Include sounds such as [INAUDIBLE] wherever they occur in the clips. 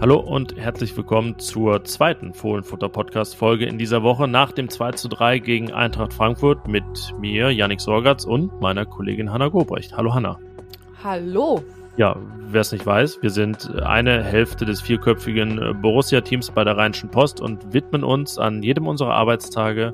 Hallo und herzlich willkommen zur zweiten Fohlenfutter-Podcast-Folge in dieser Woche nach dem 2 zu 3 gegen Eintracht Frankfurt mit mir, Yannick Sorgatz und meiner Kollegin Hanna Gobrecht. Hallo Hanna. Hallo. Ja, wer es nicht weiß, wir sind eine Hälfte des vierköpfigen Borussia-Teams bei der Rheinischen Post und widmen uns an jedem unserer Arbeitstage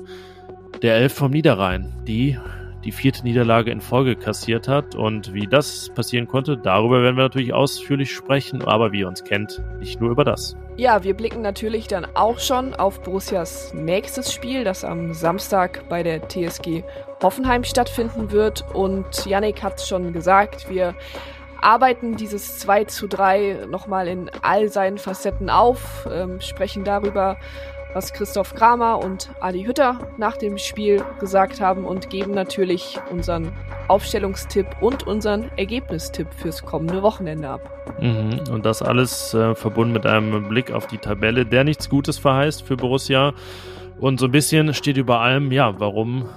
der Elf vom Niederrhein, die die vierte Niederlage in Folge kassiert hat. Und wie das passieren konnte, darüber werden wir natürlich ausführlich sprechen, aber wie ihr uns kennt, nicht nur über das. Ja, wir blicken natürlich dann auch schon auf Borussias nächstes Spiel, das am Samstag bei der TSG Hoffenheim stattfinden wird. Und Yannick hat es schon gesagt, wir arbeiten dieses 2 zu 3 nochmal in all seinen Facetten auf, ähm, sprechen darüber, was Christoph Kramer und Adi Hütter nach dem Spiel gesagt haben und geben natürlich unseren Aufstellungstipp und unseren Ergebnistipp fürs kommende Wochenende ab. Mhm. Und das alles äh, verbunden mit einem Blick auf die Tabelle, der nichts Gutes verheißt für Borussia. Und so ein bisschen steht über allem, ja, warum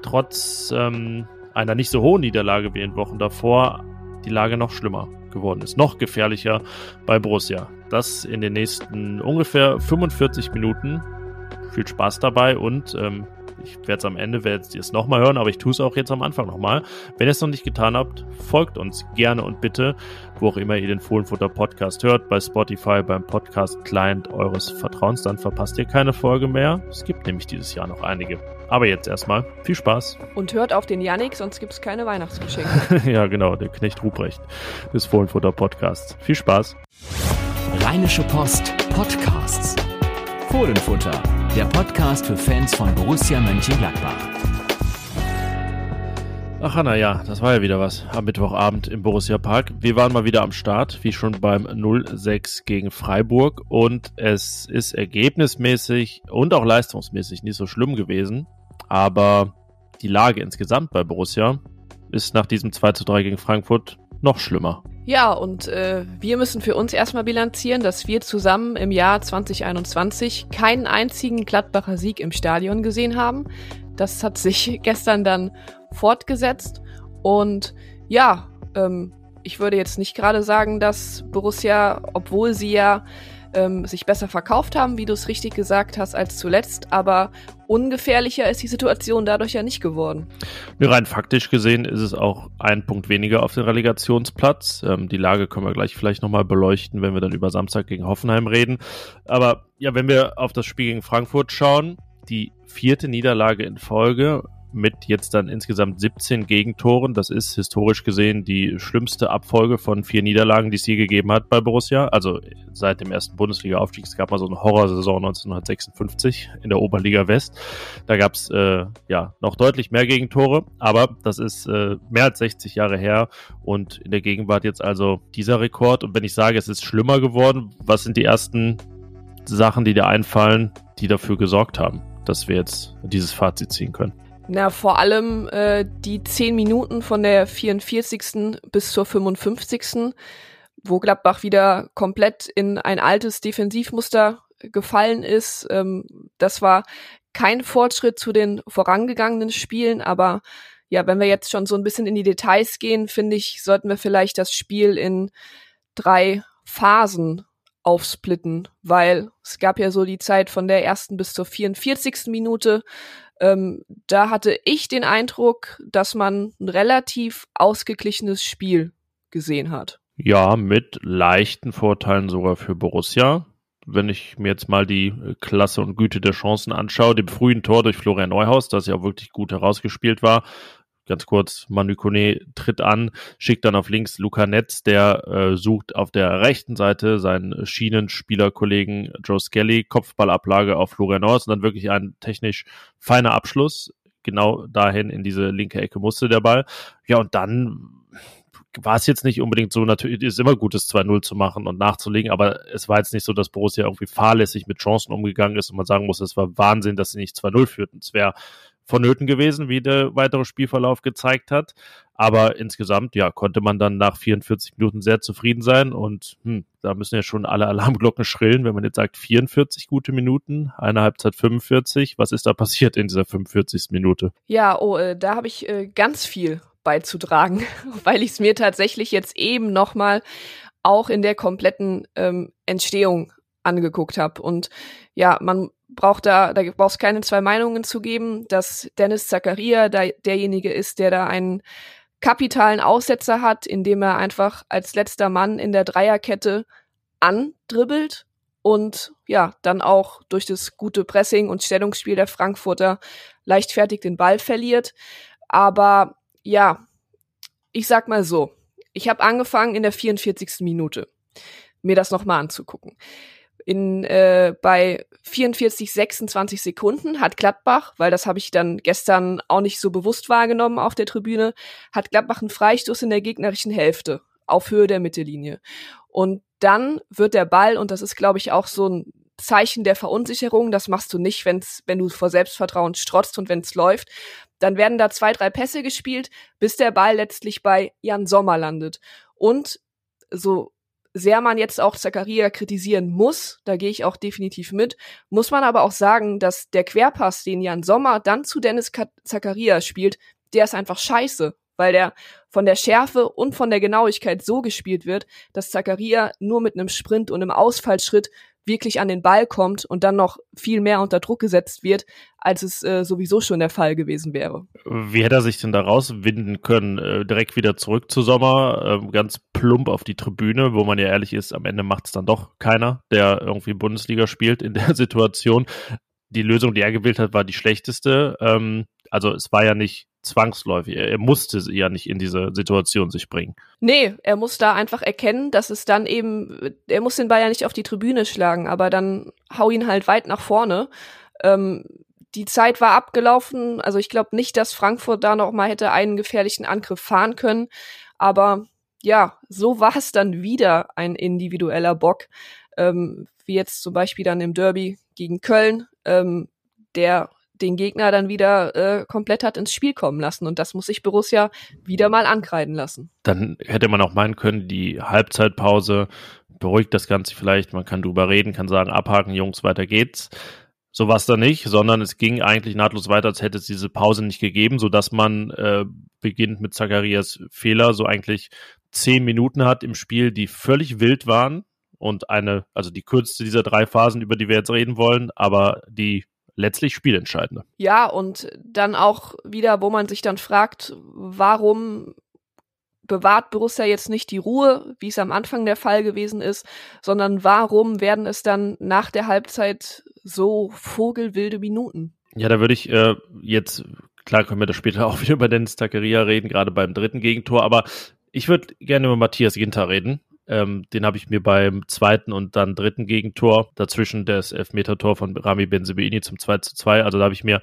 trotz ähm, einer nicht so hohen Niederlage wie in Wochen davor die Lage noch schlimmer geworden ist, noch gefährlicher bei Borussia. Das in den nächsten ungefähr 45 Minuten. Viel Spaß dabei und ähm, ich werde es am Ende, werdet ihr es nochmal hören, aber ich tue es auch jetzt am Anfang nochmal. Wenn ihr es noch nicht getan habt, folgt uns gerne und bitte, wo auch immer ihr den Fohlenfutter Podcast hört, bei Spotify, beim Podcast Client eures Vertrauens, dann verpasst ihr keine Folge mehr. Es gibt nämlich dieses Jahr noch einige. Aber jetzt erstmal viel Spaß. Und hört auf den Yannick, sonst gibt es keine Weihnachtsgeschenke. [LAUGHS] ja, genau, der Knecht Ruprecht des Fohlenfutter Podcasts. Viel Spaß. Rheinische Post Podcasts. Fohlenfutter, der Podcast für Fans von Borussia Mönchengladbach. Ach Hanna, ja, das war ja wieder was am Mittwochabend im Borussia Park. Wir waren mal wieder am Start, wie schon beim 0-6 gegen Freiburg und es ist ergebnismäßig und auch leistungsmäßig nicht so schlimm gewesen, aber die Lage insgesamt bei Borussia ist nach diesem 2-3 gegen Frankfurt noch schlimmer. Ja, und äh, wir müssen für uns erstmal bilanzieren, dass wir zusammen im Jahr 2021 keinen einzigen Gladbacher Sieg im Stadion gesehen haben. Das hat sich [LAUGHS] gestern dann fortgesetzt. Und ja, ähm, ich würde jetzt nicht gerade sagen, dass Borussia, obwohl sie ja ähm, sich besser verkauft haben, wie du es richtig gesagt hast, als zuletzt. Aber ungefährlicher ist die Situation dadurch ja nicht geworden. Rein faktisch gesehen ist es auch ein Punkt weniger auf dem Relegationsplatz. Ähm, die Lage können wir gleich vielleicht nochmal beleuchten, wenn wir dann über Samstag gegen Hoffenheim reden. Aber ja, wenn wir auf das Spiel gegen Frankfurt schauen, die vierte Niederlage in Folge mit jetzt dann insgesamt 17 Gegentoren. Das ist historisch gesehen die schlimmste Abfolge von vier Niederlagen, die es je gegeben hat bei Borussia. Also seit dem ersten Bundesliga-Aufstieg. Es gab mal so eine Horrorsaison 1956 in der Oberliga West. Da gab es äh, ja noch deutlich mehr Gegentore, aber das ist äh, mehr als 60 Jahre her und in der Gegenwart jetzt also dieser Rekord. Und wenn ich sage, es ist schlimmer geworden, was sind die ersten Sachen, die dir einfallen, die dafür gesorgt haben, dass wir jetzt dieses Fazit ziehen können? Na, vor allem äh, die 10 Minuten von der 44. bis zur 55. wo Gladbach wieder komplett in ein altes Defensivmuster gefallen ist. Ähm, das war kein Fortschritt zu den vorangegangenen Spielen, aber ja, wenn wir jetzt schon so ein bisschen in die Details gehen, finde ich, sollten wir vielleicht das Spiel in drei Phasen aufsplitten, weil es gab ja so die Zeit von der ersten bis zur 44. Minute, ähm, da hatte ich den Eindruck, dass man ein relativ ausgeglichenes Spiel gesehen hat. Ja, mit leichten Vorteilen sogar für Borussia. Wenn ich mir jetzt mal die Klasse und Güte der Chancen anschaue, dem frühen Tor durch Florian Neuhaus, das ja wirklich gut herausgespielt war, ganz kurz, Manu Kone tritt an, schickt dann auf links Luca Netz, der äh, sucht auf der rechten Seite seinen Schienenspielerkollegen Joe Skelly, Kopfballablage auf Florian Norris und dann wirklich ein technisch feiner Abschluss. Genau dahin in diese linke Ecke musste der Ball. Ja, und dann war es jetzt nicht unbedingt so, natürlich ist immer gut, das 2-0 zu machen und nachzulegen, aber es war jetzt nicht so, dass Borussia irgendwie fahrlässig mit Chancen umgegangen ist und man sagen muss, es war Wahnsinn, dass sie nicht 2-0 führten. Es wäre vonnöten gewesen, wie der weitere Spielverlauf gezeigt hat. Aber insgesamt, ja, konnte man dann nach 44 Minuten sehr zufrieden sein und hm, da müssen ja schon alle Alarmglocken schrillen, wenn man jetzt sagt 44 gute Minuten, eine Halbzeit 45. Was ist da passiert in dieser 45. Minute? Ja, oh, äh, da habe ich äh, ganz viel beizutragen, [LAUGHS] weil ich es mir tatsächlich jetzt eben nochmal auch in der kompletten ähm, Entstehung angeguckt habe. Und ja, man braucht da, da brauchst keine zwei Meinungen zu geben, dass Dennis Zakaria da derjenige ist, der da einen kapitalen Aussetzer hat, indem er einfach als letzter Mann in der Dreierkette andribbelt und ja, dann auch durch das gute Pressing und Stellungsspiel der Frankfurter leichtfertig den Ball verliert. Aber ja, ich sag mal so, ich habe angefangen in der 44. Minute mir das nochmal anzugucken in äh, bei 44, 26 Sekunden hat Gladbach, weil das habe ich dann gestern auch nicht so bewusst wahrgenommen auf der Tribüne, hat Gladbach einen Freistoß in der gegnerischen Hälfte auf Höhe der Mittellinie. Und dann wird der Ball, und das ist, glaube ich, auch so ein Zeichen der Verunsicherung, das machst du nicht, wenn's, wenn du vor Selbstvertrauen strotzt und wenn es läuft, dann werden da zwei, drei Pässe gespielt, bis der Ball letztlich bei Jan Sommer landet. Und so sehr man jetzt auch Zakaria kritisieren muss, da gehe ich auch definitiv mit, muss man aber auch sagen, dass der Querpass, den Jan Sommer dann zu Dennis Zakaria spielt, der ist einfach scheiße, weil der von der Schärfe und von der Genauigkeit so gespielt wird, dass Zakaria nur mit einem Sprint und einem Ausfallschritt wirklich an den Ball kommt und dann noch viel mehr unter Druck gesetzt wird, als es äh, sowieso schon der Fall gewesen wäre. Wie hätte er sich denn da rauswinden können? Äh, direkt wieder zurück zu Sommer, äh, ganz plump auf die Tribüne, wo man ja ehrlich ist, am Ende macht es dann doch keiner, der irgendwie Bundesliga spielt in der [LAUGHS] Situation. Die Lösung, die er gewählt hat, war die schlechteste. Ähm, also es war ja nicht zwangsläufig. Er, er musste ja nicht in diese Situation sich bringen. Nee, er muss da einfach erkennen, dass es dann eben, er muss den Ball ja nicht auf die Tribüne schlagen, aber dann hau ihn halt weit nach vorne. Ähm, die Zeit war abgelaufen, also ich glaube nicht, dass Frankfurt da noch mal hätte einen gefährlichen Angriff fahren können, aber ja, so war es dann wieder ein individueller Bock, ähm, wie jetzt zum Beispiel dann im Derby gegen Köln, ähm, der den Gegner dann wieder äh, komplett hat ins Spiel kommen lassen. Und das muss sich Borussia wieder mal ankreiden lassen. Dann hätte man auch meinen können, die Halbzeitpause beruhigt das Ganze vielleicht. Man kann drüber reden, kann sagen, abhaken, Jungs, weiter geht's. So war es da nicht, sondern es ging eigentlich nahtlos weiter, als hätte es diese Pause nicht gegeben, sodass man äh, beginnt mit Zacharias Fehler, so eigentlich zehn Minuten hat im Spiel, die völlig wild waren und eine, also die kürzeste dieser drei Phasen, über die wir jetzt reden wollen, aber die letztlich spielentscheidende. Ja, und dann auch wieder, wo man sich dann fragt, warum bewahrt Borussia jetzt nicht die Ruhe, wie es am Anfang der Fall gewesen ist, sondern warum werden es dann nach der Halbzeit so vogelwilde Minuten? Ja, da würde ich äh, jetzt, klar können wir da später [LAUGHS] auch wieder über Dennis Tackeria reden, gerade beim dritten Gegentor, aber ich würde gerne über Matthias Ginter reden, ähm, den habe ich mir beim zweiten und dann dritten Gegentor, dazwischen das Elfmeter-Tor von Rami Benzebeini zum 2 zu 2. Also da habe ich mir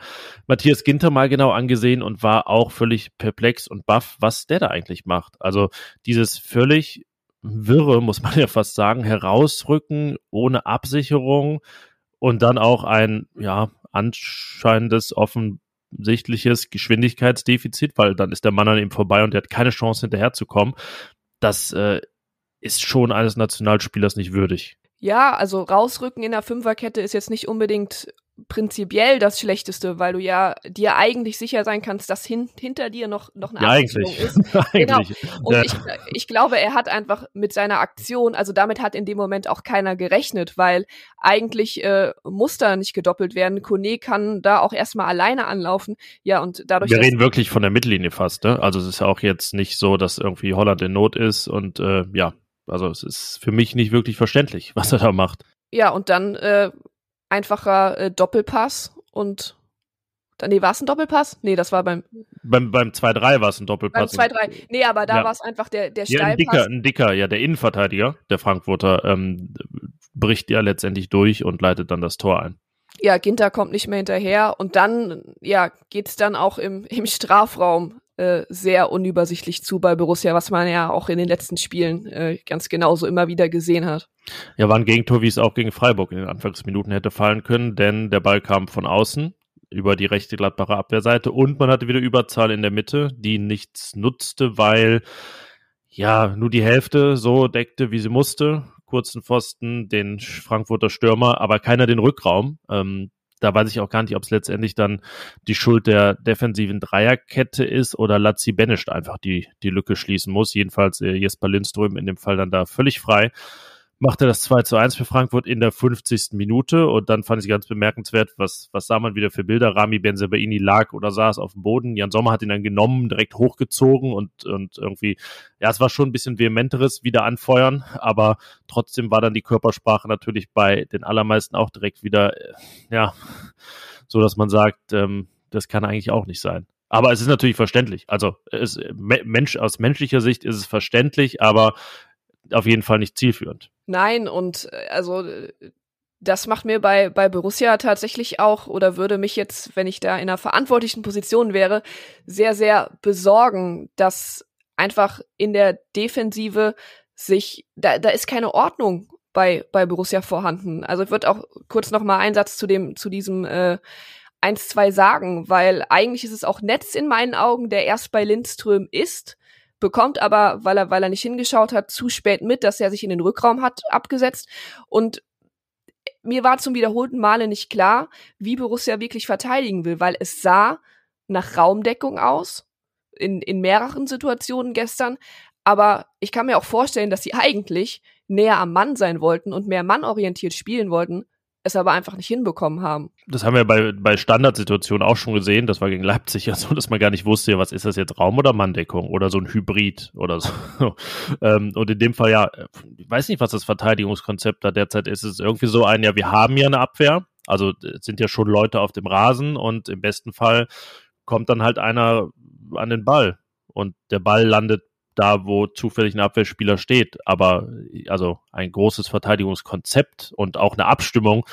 Matthias Ginter mal genau angesehen und war auch völlig perplex und baff, was der da eigentlich macht. Also dieses völlig wirre, muss man [LAUGHS] ja fast sagen, herausrücken ohne Absicherung und dann auch ein, ja, anscheinendes, offensichtliches Geschwindigkeitsdefizit, weil dann ist der Mann an ihm vorbei und der hat keine Chance hinterherzukommen. Das äh, ist schon eines Nationalspielers nicht würdig. Ja, also rausrücken in der Fünferkette ist jetzt nicht unbedingt prinzipiell das Schlechteste, weil du ja dir eigentlich sicher sein kannst, dass hin, hinter dir noch, noch eine ja, eigentlich. ist. [LAUGHS] genau. Und ja. ich, ich glaube, er hat einfach mit seiner Aktion, also damit hat in dem Moment auch keiner gerechnet, weil eigentlich äh, muss da nicht gedoppelt werden. Kone kann da auch erstmal alleine anlaufen. Ja, und dadurch. Wir reden wirklich von der Mittellinie fast, ne? Also es ist ja auch jetzt nicht so, dass irgendwie Holland in Not ist und äh, ja, also es ist für mich nicht wirklich verständlich, was er da macht. Ja, und dann äh, einfacher äh, Doppelpass und Nee, war es ein Doppelpass? Nee, das war beim. Beim, beim 2-3 war es ein Doppelpass. Beim 2-3. Nee, aber da ja. war es einfach der, der ja, ein dicker, ein dicker, ja, der Innenverteidiger, der Frankfurter, ähm, bricht ja letztendlich durch und leitet dann das Tor ein. Ja, Ginter kommt nicht mehr hinterher und dann, ja, geht's dann auch im, im Strafraum äh, sehr unübersichtlich zu bei Borussia, was man ja auch in den letzten Spielen äh, ganz genauso immer wieder gesehen hat. Ja, war ein Gegentor, wie es auch gegen Freiburg in den Anfangsminuten hätte fallen können, denn der Ball kam von außen über die rechte Gladbacher Abwehrseite und man hatte wieder Überzahl in der Mitte, die nichts nutzte, weil ja nur die Hälfte so deckte, wie sie musste. Kurzen Pfosten, den Frankfurter Stürmer, aber keiner den Rückraum. Ähm, da weiß ich auch gar nicht, ob es letztendlich dann die Schuld der defensiven Dreierkette ist oder Lazzi Benischt einfach die, die Lücke schließen muss. Jedenfalls äh, Jesper Lindström in dem Fall dann da völlig frei machte das 2 zu 1 für Frankfurt in der 50. Minute und dann fand ich ganz bemerkenswert, was, was sah man wieder für Bilder. Rami Benzebaini lag oder saß auf dem Boden. Jan Sommer hat ihn dann genommen, direkt hochgezogen und, und irgendwie, ja, es war schon ein bisschen vehementeres wieder anfeuern, aber trotzdem war dann die Körpersprache natürlich bei den allermeisten auch direkt wieder, äh, ja, so dass man sagt, ähm, das kann eigentlich auch nicht sein. Aber es ist natürlich verständlich. Also es, Mensch, aus menschlicher Sicht ist es verständlich, aber auf jeden Fall nicht zielführend. Nein, und äh, also äh, das macht mir bei, bei Borussia tatsächlich auch oder würde mich jetzt, wenn ich da in einer verantwortlichen Position wäre, sehr, sehr besorgen, dass einfach in der Defensive sich, da, da ist keine Ordnung bei, bei Borussia vorhanden. Also ich würde auch kurz noch mal einen Satz zu dem, zu diesem äh, 1-2 sagen, weil eigentlich ist es auch Netz in meinen Augen, der erst bei Lindström ist bekommt aber, weil er, weil er nicht hingeschaut hat, zu spät mit, dass er sich in den Rückraum hat abgesetzt. Und mir war zum wiederholten Male nicht klar, wie Borussia wirklich verteidigen will, weil es sah nach Raumdeckung aus, in, in mehreren Situationen gestern. Aber ich kann mir auch vorstellen, dass sie eigentlich näher am Mann sein wollten und mehr mannorientiert spielen wollten, es aber einfach nicht hinbekommen haben. Das haben wir bei, bei Standardsituationen auch schon gesehen. Das war gegen Leipzig [LAUGHS] ja so, dass man gar nicht wusste, was ist das jetzt, Raum- oder Manndeckung oder so ein Hybrid oder so. [LAUGHS] Ähm, und in dem Fall ja, ich weiß nicht, was das Verteidigungskonzept da derzeit ist. Es ist irgendwie so ein, ja, wir haben ja eine Abwehr. Also es sind ja schon Leute auf dem Rasen und im besten Fall kommt dann halt einer an den Ball und der Ball landet da, wo zufällig ein Abwehrspieler steht. Aber also ein großes Verteidigungskonzept und auch eine Abstimmung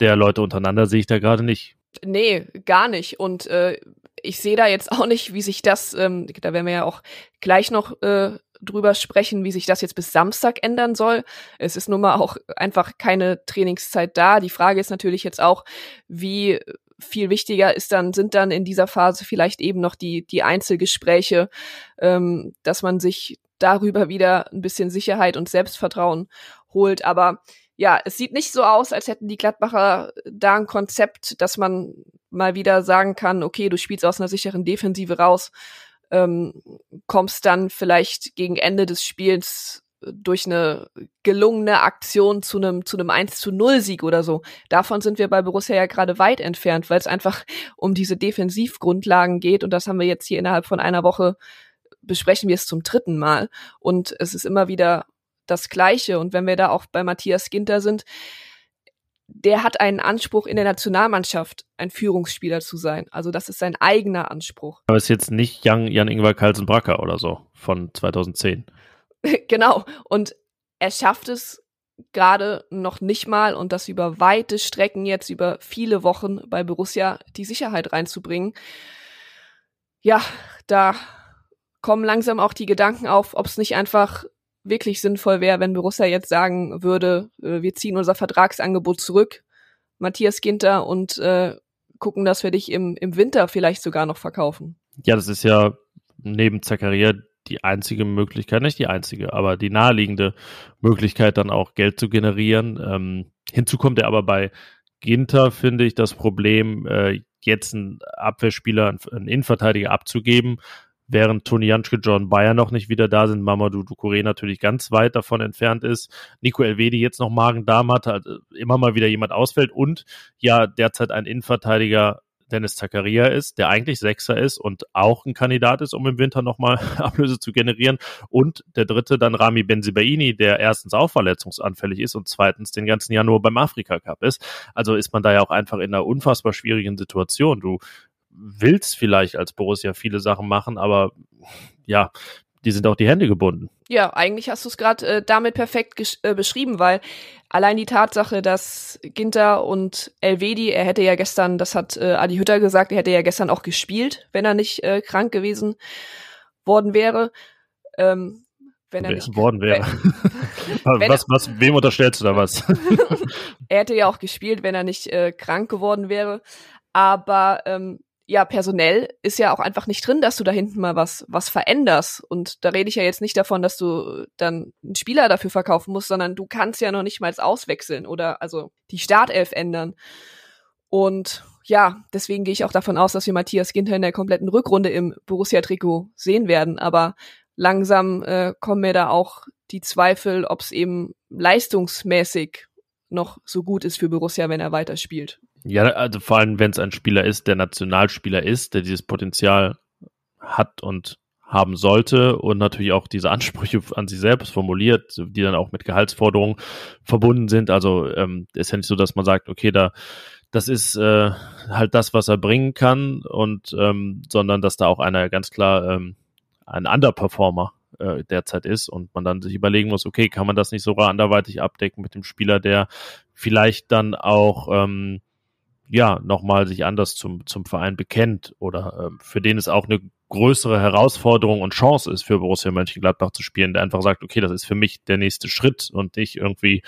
der Leute untereinander sehe ich da gerade nicht. Nee, gar nicht. Und äh, ich sehe da jetzt auch nicht, wie sich das, ähm, da werden wir ja auch gleich noch äh, drüber sprechen, wie sich das jetzt bis Samstag ändern soll. Es ist nun mal auch einfach keine Trainingszeit da. Die Frage ist natürlich jetzt auch, wie viel wichtiger ist dann, sind dann in dieser Phase vielleicht eben noch die, die Einzelgespräche, ähm, dass man sich darüber wieder ein bisschen Sicherheit und Selbstvertrauen holt. Aber ja, es sieht nicht so aus, als hätten die Gladbacher da ein Konzept, dass man mal wieder sagen kann, okay, du spielst aus einer sicheren Defensive raus, ähm, kommst dann vielleicht gegen Ende des Spiels durch eine gelungene Aktion zu einem zu einem 1 zu 0 Sieg oder so. Davon sind wir bei Borussia ja gerade weit entfernt, weil es einfach um diese Defensivgrundlagen geht und das haben wir jetzt hier innerhalb von einer Woche besprechen wir es zum dritten Mal und es ist immer wieder das gleiche und wenn wir da auch bei Matthias Ginter sind, der hat einen Anspruch in der Nationalmannschaft, ein Führungsspieler zu sein. Also das ist sein eigener Anspruch. Aber es ist jetzt nicht Jan, Jan Ingwer Carlsen-Bracker oder so von 2010. [LAUGHS] genau. Und er schafft es gerade noch nicht mal und das über weite Strecken jetzt über viele Wochen bei Borussia die Sicherheit reinzubringen. Ja, da kommen langsam auch die Gedanken auf, ob es nicht einfach wirklich sinnvoll wäre, wenn Borussia jetzt sagen würde, äh, wir ziehen unser Vertragsangebot zurück, Matthias Ginter, und äh, gucken, dass wir dich im, im Winter vielleicht sogar noch verkaufen. Ja, das ist ja neben Zakaria die einzige Möglichkeit, nicht die einzige, aber die naheliegende Möglichkeit, dann auch Geld zu generieren. Ähm, hinzu kommt ja aber bei Ginter, finde ich, das Problem, äh, jetzt einen Abwehrspieler, einen Innenverteidiger abzugeben, während Toni Janschke, John Bayer noch nicht wieder da sind, Mamadou Ducouré natürlich ganz weit davon entfernt ist, Nico Elvedi jetzt noch Magen-Darm hat, halt immer mal wieder jemand ausfällt und ja derzeit ein Innenverteidiger Dennis Zakaria ist, der eigentlich Sechser ist und auch ein Kandidat ist, um im Winter nochmal [LAUGHS] Ablöse zu generieren. Und der dritte dann Rami Benzibaini, der erstens auch verletzungsanfällig ist und zweitens den ganzen Jahr nur beim Afrika Cup ist. Also ist man da ja auch einfach in einer unfassbar schwierigen Situation. Du willst vielleicht als Borussia viele Sachen machen, aber ja, die sind auch die Hände gebunden. Ja, eigentlich hast du es gerade äh, damit perfekt äh, beschrieben, weil allein die Tatsache, dass Ginter und Elvedi, er hätte ja gestern, das hat äh, Adi Hütter gesagt, er hätte ja gestern auch gespielt, wenn er nicht äh, krank gewesen worden wäre. Ähm, wenn er nicht worden wäre. Wenn, [LAUGHS] was, was, wem unterstellst du da was? [LAUGHS] er hätte ja auch gespielt, wenn er nicht äh, krank geworden wäre. Aber ähm, ja, personell ist ja auch einfach nicht drin, dass du da hinten mal was, was veränderst. Und da rede ich ja jetzt nicht davon, dass du dann einen Spieler dafür verkaufen musst, sondern du kannst ja noch nicht mal auswechseln oder also die Startelf ändern. Und ja, deswegen gehe ich auch davon aus, dass wir Matthias Ginter in der kompletten Rückrunde im Borussia-Trikot sehen werden. Aber langsam äh, kommen mir da auch die Zweifel, ob es eben leistungsmäßig noch so gut ist für Borussia, wenn er weiterspielt. Ja, also vor allem, wenn es ein Spieler ist, der Nationalspieler ist, der dieses Potenzial hat und haben sollte und natürlich auch diese Ansprüche [LAUGHS] an sich selbst formuliert, die dann auch mit Gehaltsforderungen verbunden sind. Also ähm, ist ja nicht so, dass man sagt, okay, da das ist äh, halt das, was er bringen kann und ähm, sondern dass da auch einer ganz klar ähm, ein Underperformer äh, derzeit ist und man dann sich überlegen muss, okay, kann man das nicht sogar anderweitig abdecken mit dem Spieler, der vielleicht dann auch ähm, ja, nochmal sich anders zum, zum Verein bekennt oder äh, für den es auch eine größere Herausforderung und Chance ist, für Borussia Mönchengladbach zu spielen, der einfach sagt, okay, das ist für mich der nächste Schritt und nicht irgendwie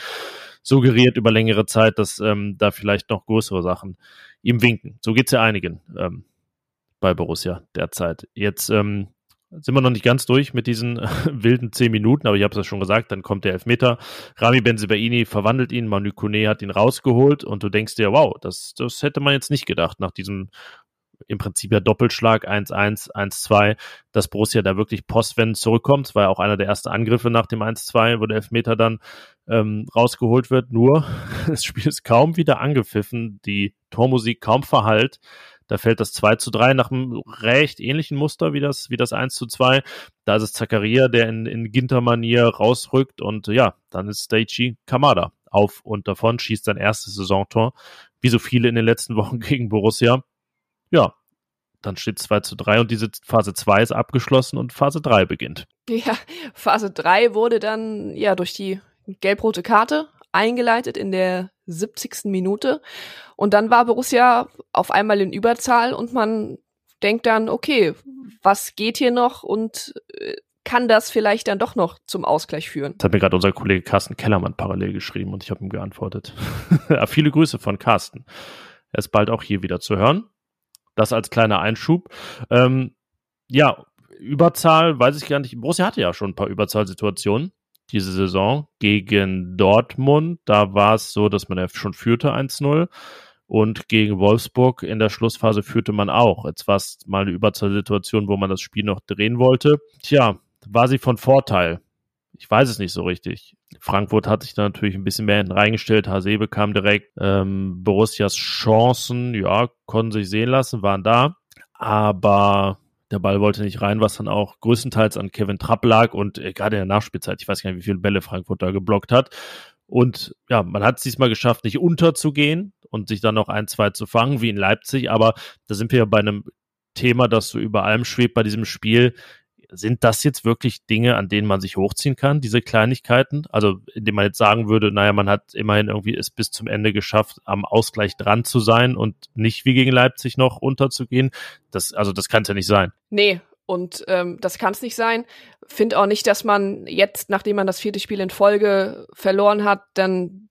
suggeriert über längere Zeit, dass ähm, da vielleicht noch größere Sachen ihm winken. So geht's ja einigen ähm, bei Borussia derzeit. Jetzt ähm, sind wir noch nicht ganz durch mit diesen [LAUGHS] wilden zehn Minuten, aber ich habe es ja schon gesagt, dann kommt der Elfmeter. Rami Benzibaini verwandelt ihn, Manu Kone hat ihn rausgeholt und du denkst dir, wow, das, das hätte man jetzt nicht gedacht nach diesem im Prinzip ja Doppelschlag 1-1, 1-2, dass Borussia da wirklich postwendend zurückkommt. Das war ja auch einer der ersten Angriffe nach dem 1-2, wo der Elfmeter dann ähm, rausgeholt wird. Nur, [LAUGHS] das Spiel ist kaum wieder angepfiffen, die Tormusik kaum verhallt. Da fällt das 2 zu 3 nach einem recht ähnlichen Muster wie das, wie das 1 zu 2. Da ist es Zakaria, der in, in Ginter-Manier rausrückt und ja, dann ist Daichi Kamada auf und davon, schießt sein erstes Saisontor, wie so viele in den letzten [LAUGHS] Wochen gegen Borussia. Ja, dann steht 2 zu 3 und diese Phase 2 ist abgeschlossen und Phase 3 beginnt. Ja, Phase 3 wurde dann ja durch die gelb-rote Karte eingeleitet in der 70. Minute. Und dann war Borussia auf einmal in Überzahl und man denkt dann, okay, was geht hier noch und äh, kann das vielleicht dann doch noch zum Ausgleich führen? Das hat mir gerade unser Kollege Carsten Kellermann parallel geschrieben und ich habe ihm geantwortet. [LAUGHS] Viele Grüße von Carsten. Er ist bald auch hier wieder zu hören. Das als kleiner Einschub. Ähm, ja, Überzahl, weiß ich gar nicht. Borussia hatte ja schon ein paar Überzahlsituationen diese Saison gegen Dortmund. Da war es so, dass man ja schon führte 1-0. Und gegen Wolfsburg in der Schlussphase führte man auch. Jetzt war es mal eine Überzahlsituation, wo man das Spiel noch drehen wollte. Tja, war sie von Vorteil? Ich weiß es nicht so richtig. Frankfurt hat sich da natürlich ein bisschen mehr reingestellt. Hasebe kam direkt. Ähm, Borussias Chancen, ja, konnten sich sehen lassen, waren da. Aber der Ball wollte nicht rein, was dann auch größtenteils an Kevin Trapp lag und äh, gerade in der Nachspielzeit, ich weiß gar nicht, wie viele Bälle Frankfurt da geblockt hat. Und ja, man hat es diesmal geschafft, nicht unterzugehen und sich dann noch ein, zwei zu fangen, wie in Leipzig. Aber da sind wir ja bei einem Thema, das so über allem schwebt bei diesem Spiel sind das jetzt wirklich Dinge, an denen man sich hochziehen kann, diese Kleinigkeiten? Also, indem man jetzt sagen würde, naja, man hat immerhin irgendwie es bis zum Ende geschafft, am Ausgleich dran zu sein und nicht wie gegen Leipzig noch unterzugehen. Das, also, das kann es ja nicht sein. Nee, und ähm, das kann es nicht sein. Finde auch nicht, dass man jetzt, nachdem man das vierte Spiel in Folge verloren hat, dann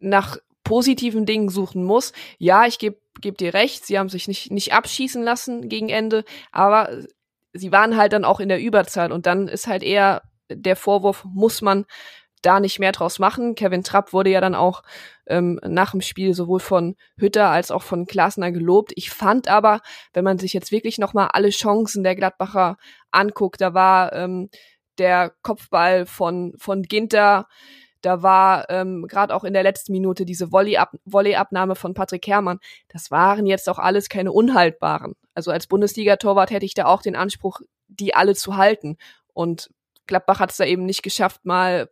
nach positiven Dingen suchen muss. Ja, ich gebe geb dir recht, sie haben sich nicht, nicht abschießen lassen gegen Ende, aber sie waren halt dann auch in der Überzahl und dann ist halt eher der Vorwurf, muss man da nicht mehr draus machen. Kevin Trapp wurde ja dann auch ähm, nach dem Spiel sowohl von Hütter als auch von Klasner gelobt. Ich fand aber, wenn man sich jetzt wirklich nochmal alle Chancen der Gladbacher anguckt, da war ähm, der Kopfball von, von Ginter, da war ähm, gerade auch in der letzten Minute diese Volley-Abnahme von Patrick Herrmann. Das waren jetzt auch alles keine unhaltbaren. Also als Bundesliga-Torwart hätte ich da auch den Anspruch, die alle zu halten. Und Gladbach hat es da eben nicht geschafft, mal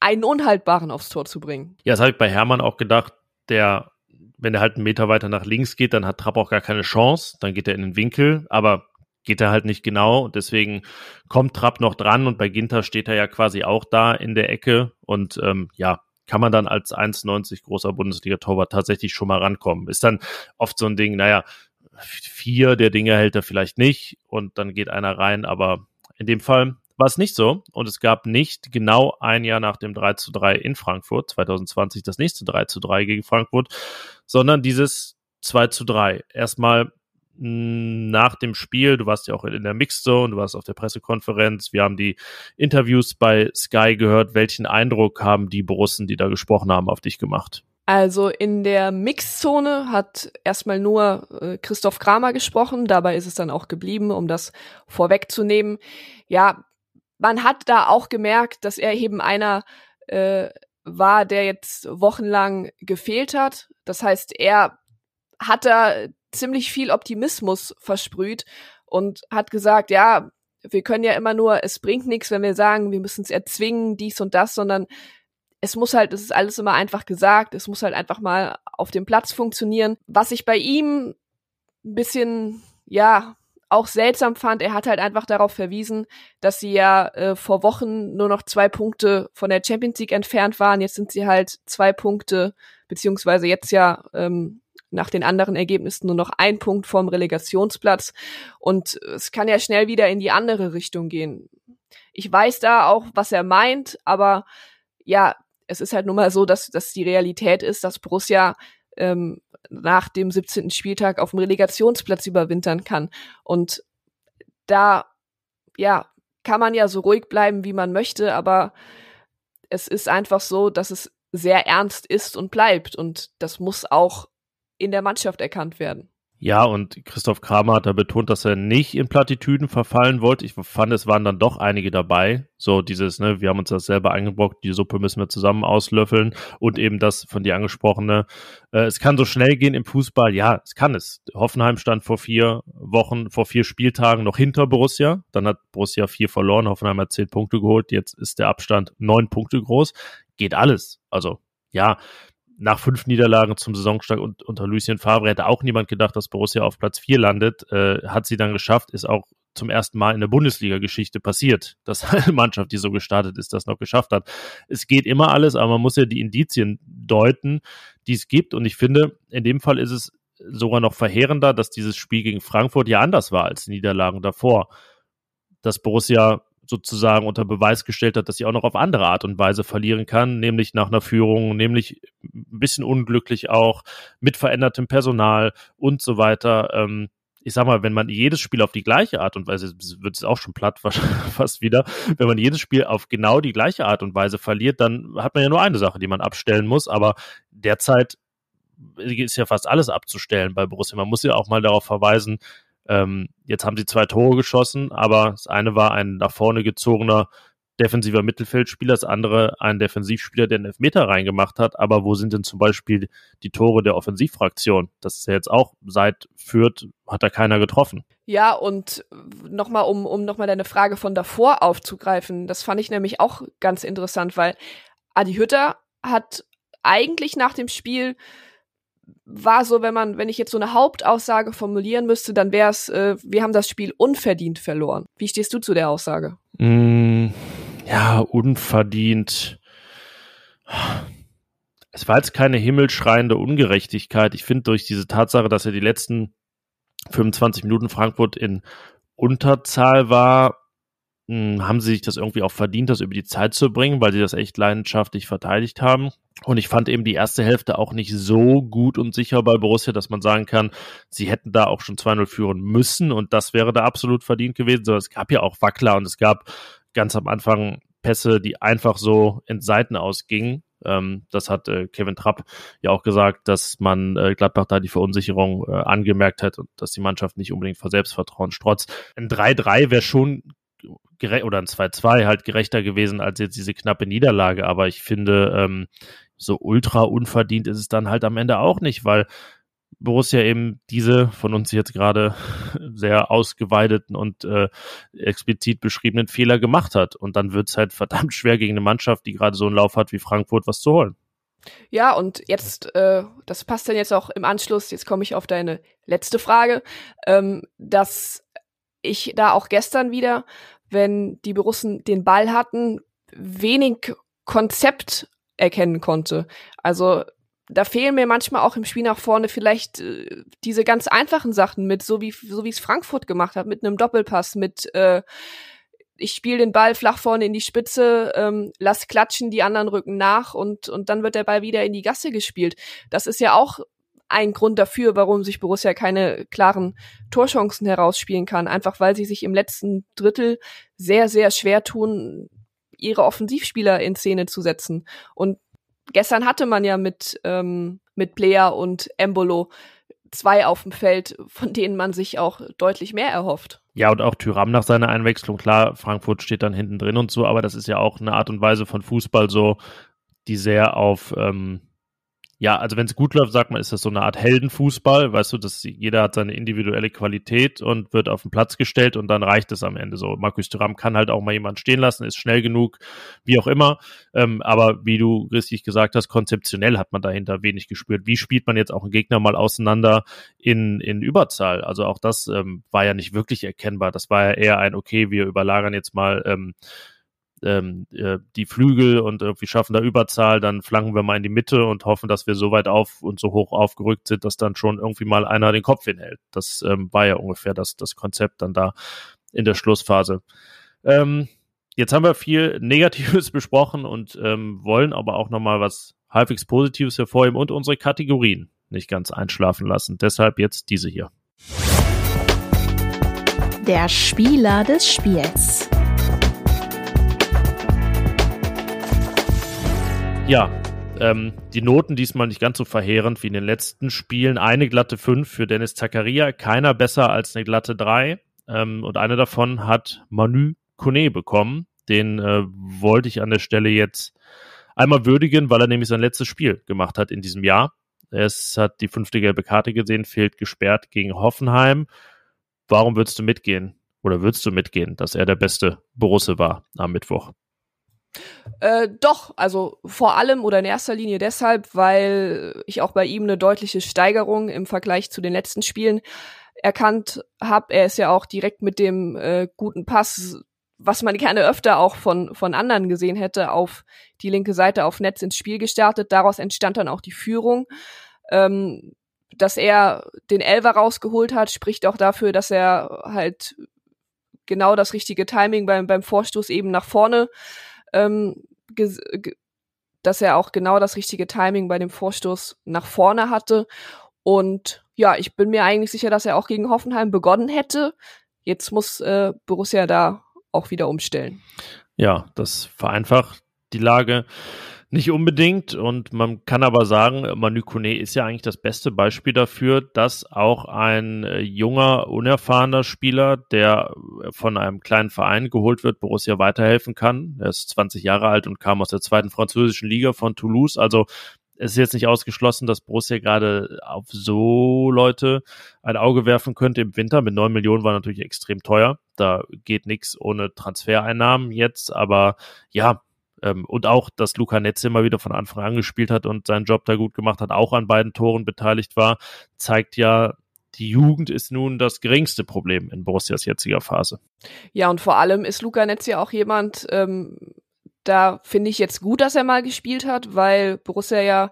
einen unhaltbaren aufs Tor zu bringen. Ja, das habe ich bei Herrmann auch gedacht. Der, wenn er halt einen Meter weiter nach links geht, dann hat Trapp auch gar keine Chance. Dann geht er in den Winkel. Aber geht er halt nicht genau. Deswegen kommt Trapp noch dran und bei Ginter steht er ja quasi auch da in der Ecke. Und ähm, ja, kann man dann als 1,90 großer Bundesliga-Torwart tatsächlich schon mal rankommen. Ist dann oft so ein Ding, naja, vier der Dinge hält er vielleicht nicht und dann geht einer rein, aber in dem Fall war es nicht so und es gab nicht genau ein Jahr nach dem 3 zu 3 in Frankfurt, 2020 das nächste 3 zu 3 gegen Frankfurt, sondern dieses 2 zu 3. Erstmal nach dem Spiel, du warst ja auch in der Mixzone, du warst auf der Pressekonferenz, wir haben die Interviews bei Sky gehört. Welchen Eindruck haben die Borussen, die da gesprochen haben, auf dich gemacht? Also in der Mixzone hat erstmal nur äh, Christoph Kramer gesprochen, dabei ist es dann auch geblieben, um das vorwegzunehmen. Ja, man hat da auch gemerkt, dass er eben einer äh, war, der jetzt wochenlang gefehlt hat. Das heißt, er hat da ziemlich viel Optimismus versprüht und hat gesagt, ja, wir können ja immer nur, es bringt nichts, wenn wir sagen, wir müssen es erzwingen, dies und das, sondern es muss halt, es ist alles immer einfach gesagt, es muss halt einfach mal auf dem Platz funktionieren. Was ich bei ihm ein bisschen, ja, auch seltsam fand, er hat halt einfach darauf verwiesen, dass sie ja äh, vor Wochen nur noch zwei Punkte von der Champions League entfernt waren. Jetzt sind sie halt zwei Punkte, beziehungsweise jetzt ja ähm, nach den anderen Ergebnissen nur noch ein Punkt vom Relegationsplatz. Und es kann ja schnell wieder in die andere Richtung gehen. Ich weiß da auch, was er meint, aber ja, es ist halt nun mal so, dass, dass die Realität ist, dass Borussia ähm, nach dem 17. Spieltag auf dem Relegationsplatz überwintern kann. Und da, ja, kann man ja so ruhig bleiben, wie man möchte, aber es ist einfach so, dass es sehr ernst ist und bleibt. Und das muss auch in der Mannschaft erkannt werden. Ja, und Christoph Kramer hat da betont, dass er nicht in Plattitüden verfallen wollte. Ich fand, es waren dann doch einige dabei. So dieses, ne, wir haben uns das selber eingebrockt, die Suppe müssen wir zusammen auslöffeln und eben das von dir angesprochene, äh, es kann so schnell gehen im Fußball. Ja, es kann es. Hoffenheim stand vor vier Wochen, vor vier Spieltagen noch hinter Borussia. Dann hat Borussia vier verloren, Hoffenheim hat zehn Punkte geholt. Jetzt ist der Abstand neun Punkte groß. Geht alles. Also, ja, nach fünf Niederlagen zum Saisonstart und, unter Lucien Favre hätte auch niemand gedacht, dass Borussia auf Platz vier landet. Äh, hat sie dann geschafft, ist auch zum ersten Mal in der Bundesliga-Geschichte passiert, dass [LAUGHS] eine Mannschaft, die so gestartet ist, das noch geschafft hat. Es geht immer alles, aber man muss ja die Indizien deuten, die es gibt. Und ich finde, in dem Fall ist es sogar noch verheerender, dass dieses Spiel gegen Frankfurt ja anders war als die Niederlagen davor. Dass Borussia sozusagen unter Beweis gestellt hat, dass sie auch noch auf andere Art und Weise verlieren kann, nämlich nach einer Führung, nämlich ein bisschen unglücklich auch, mit verändertem Personal und so weiter. Ähm, ich sag mal, wenn man jedes Spiel auf die gleiche Art und Weise, wird es auch schon platt [LAUGHS] fast wieder, wenn man jedes Spiel auf genau die gleiche Art und Weise verliert, dann hat man ja nur eine Sache, die man abstellen muss, aber derzeit ist ja fast alles abzustellen bei Borussia. Man muss ja auch mal darauf verweisen, ähm, jetzt haben sie zwei Tore geschossen, aber das eine war ein nach vorne gezogener defensiver Mittelfeldspieler, das andere ein Defensivspieler, der einen Elfmeter reingemacht hat. Aber wo sind denn zum Beispiel die Tore der Offensivfraktion? Das ist ja jetzt auch seit Fürth hat da keiner getroffen. Ja, und nochmal, um, um nochmal deine Frage von davor aufzugreifen, das fand ich nämlich auch ganz interessant, weil Adi Hütter hat eigentlich nach dem Spiel war so, wenn man, wenn ich jetzt so eine Hauptaussage formulieren müsste, dann wäre es, äh, wir haben das Spiel unverdient verloren. Wie stehst du zu der Aussage? Mm, ja, unverdient. Es war jetzt keine himmelschreiende Ungerechtigkeit. Ich finde durch diese Tatsache, dass er die letzten 25 Minuten Frankfurt in Unterzahl war, hm, haben sie sich das irgendwie auch verdient, das über die Zeit zu bringen, weil sie das echt leidenschaftlich verteidigt haben. Und ich fand eben die erste Hälfte auch nicht so gut und sicher bei Borussia, dass man sagen kann, sie hätten da auch schon 2-0 führen müssen und das wäre da absolut verdient gewesen. So, es gab ja auch Wackler und es gab ganz am Anfang Pässe, die einfach so in Seiten ausgingen. Ähm, das hat äh, Kevin Trapp ja auch gesagt, dass man äh, Gladbach da die Verunsicherung äh, angemerkt hat und dass die Mannschaft nicht unbedingt vor Selbstvertrauen strotzt. Ein 3-3 wäre schon oder ein 2-2 halt gerechter gewesen als jetzt diese knappe Niederlage. Aber ich finde, ähm, so ultra unverdient ist es dann halt am Ende auch nicht, weil Borussia eben diese von uns jetzt gerade [LAUGHS] sehr ausgeweideten und äh, explizit beschriebenen Fehler gemacht hat. Und dann wird es halt verdammt schwer gegen eine Mannschaft, die gerade so einen Lauf hat wie Frankfurt, was zu holen. Ja, und jetzt, äh, das passt dann jetzt auch im Anschluss, jetzt komme ich auf deine letzte Frage, ähm, dass ich da auch gestern wieder, wenn die Borussen den Ball hatten, wenig Konzept erkennen konnte. Also da fehlen mir manchmal auch im Spiel nach vorne vielleicht äh, diese ganz einfachen Sachen mit, so wie so wie es Frankfurt gemacht hat, mit einem Doppelpass, mit äh, ich spiele den Ball flach vorne in die Spitze, ähm, lass klatschen, die anderen rücken nach und und dann wird der Ball wieder in die Gasse gespielt. Das ist ja auch ein Grund dafür, warum sich Borussia keine klaren Torchancen herausspielen kann, einfach weil sie sich im letzten Drittel sehr sehr schwer tun, ihre Offensivspieler in Szene zu setzen. Und gestern hatte man ja mit, ähm, mit Player und Embolo zwei auf dem Feld, von denen man sich auch deutlich mehr erhofft. Ja, und auch Tyram nach seiner Einwechslung, klar, Frankfurt steht dann hinten drin und so, aber das ist ja auch eine Art und Weise von Fußball so, die sehr auf ähm, ja, also wenn es gut läuft, sagt man, ist das so eine Art Heldenfußball, weißt du, dass jeder hat seine individuelle Qualität und wird auf den Platz gestellt und dann reicht es am Ende so. Markus Thuram kann halt auch mal jemanden stehen lassen, ist schnell genug, wie auch immer. Ähm, aber wie du richtig gesagt hast, konzeptionell hat man dahinter wenig gespürt. Wie spielt man jetzt auch einen Gegner mal auseinander in, in Überzahl? Also auch das ähm, war ja nicht wirklich erkennbar. Das war ja eher ein, okay, wir überlagern jetzt mal ähm, ähm, äh, die Flügel und irgendwie schaffen da Überzahl, dann flanken wir mal in die Mitte und hoffen, dass wir so weit auf und so hoch aufgerückt sind, dass dann schon irgendwie mal einer den Kopf hinhält. Das ähm, war ja ungefähr das, das Konzept dann da in der Schlussphase. Ähm, jetzt haben wir viel [LAUGHS] Negatives besprochen und ähm, wollen aber auch nochmal was halbwegs Positives hervorheben und unsere Kategorien nicht ganz einschlafen lassen. Deshalb jetzt diese hier. Der Spieler des Spiels. Ja, ähm, die Noten diesmal nicht ganz so verheerend wie in den letzten Spielen. Eine glatte 5 für Dennis Zakaria, keiner besser als eine glatte 3. Ähm, und eine davon hat Manu Kone bekommen. Den äh, wollte ich an der Stelle jetzt einmal würdigen, weil er nämlich sein letztes Spiel gemacht hat in diesem Jahr. Es hat die fünfte gelbe Karte gesehen, fehlt gesperrt gegen Hoffenheim. Warum würdest du mitgehen? Oder würdest du mitgehen, dass er der beste Borusse war am Mittwoch? Äh, doch, also vor allem oder in erster Linie deshalb, weil ich auch bei ihm eine deutliche Steigerung im Vergleich zu den letzten Spielen erkannt habe. Er ist ja auch direkt mit dem äh, guten Pass, was man gerne öfter auch von, von anderen gesehen hätte, auf die linke Seite auf Netz ins Spiel gestartet. Daraus entstand dann auch die Führung. Ähm, dass er den Elver rausgeholt hat, spricht auch dafür, dass er halt genau das richtige Timing beim, beim Vorstoß eben nach vorne ähm, dass er auch genau das richtige Timing bei dem Vorstoß nach vorne hatte. Und ja, ich bin mir eigentlich sicher, dass er auch gegen Hoffenheim begonnen hätte. Jetzt muss äh, Borussia da auch wieder umstellen. Ja, das vereinfacht die Lage. Nicht unbedingt und man kann aber sagen, Manu Kone ist ja eigentlich das beste Beispiel dafür, dass auch ein äh, junger, unerfahrener Spieler, der von einem kleinen Verein geholt wird, Borussia weiterhelfen kann. Er ist 20 Jahre alt und kam aus der zweiten französischen Liga von Toulouse. Also es ist jetzt nicht ausgeschlossen, dass Borussia gerade auf so Leute ein Auge werfen könnte im Winter. Mit neun Millionen war natürlich extrem teuer. Da geht nichts ohne Transfereinnahmen jetzt. Aber ja, ähm, und auch, dass Luca Netze immer wieder von Anfang an gespielt hat und seinen Job da gut gemacht hat, auch an beiden Toren beteiligt war, zeigt ja, die Jugend ist nun das geringste Problem in Borussias jetziger Phase. Ja, und vor allem ist Luca Netze ja auch jemand, ähm, da finde ich jetzt gut, dass er mal gespielt hat, weil Borussia ja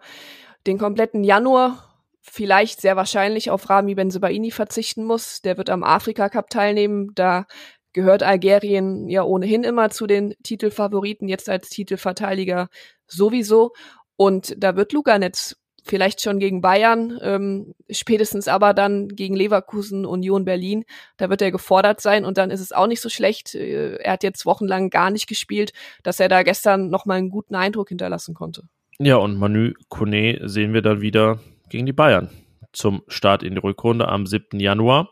den kompletten Januar vielleicht sehr wahrscheinlich auf Rami Benzebaini verzichten muss. Der wird am Afrika Cup teilnehmen. Da gehört Algerien ja ohnehin immer zu den Titelfavoriten, jetzt als Titelverteidiger sowieso. Und da wird Luganetz vielleicht schon gegen Bayern, ähm, spätestens aber dann gegen Leverkusen, Union Berlin. Da wird er gefordert sein und dann ist es auch nicht so schlecht. Äh, er hat jetzt wochenlang gar nicht gespielt, dass er da gestern nochmal einen guten Eindruck hinterlassen konnte. Ja, und Manu Kone sehen wir dann wieder gegen die Bayern zum Start in die Rückrunde am 7. Januar.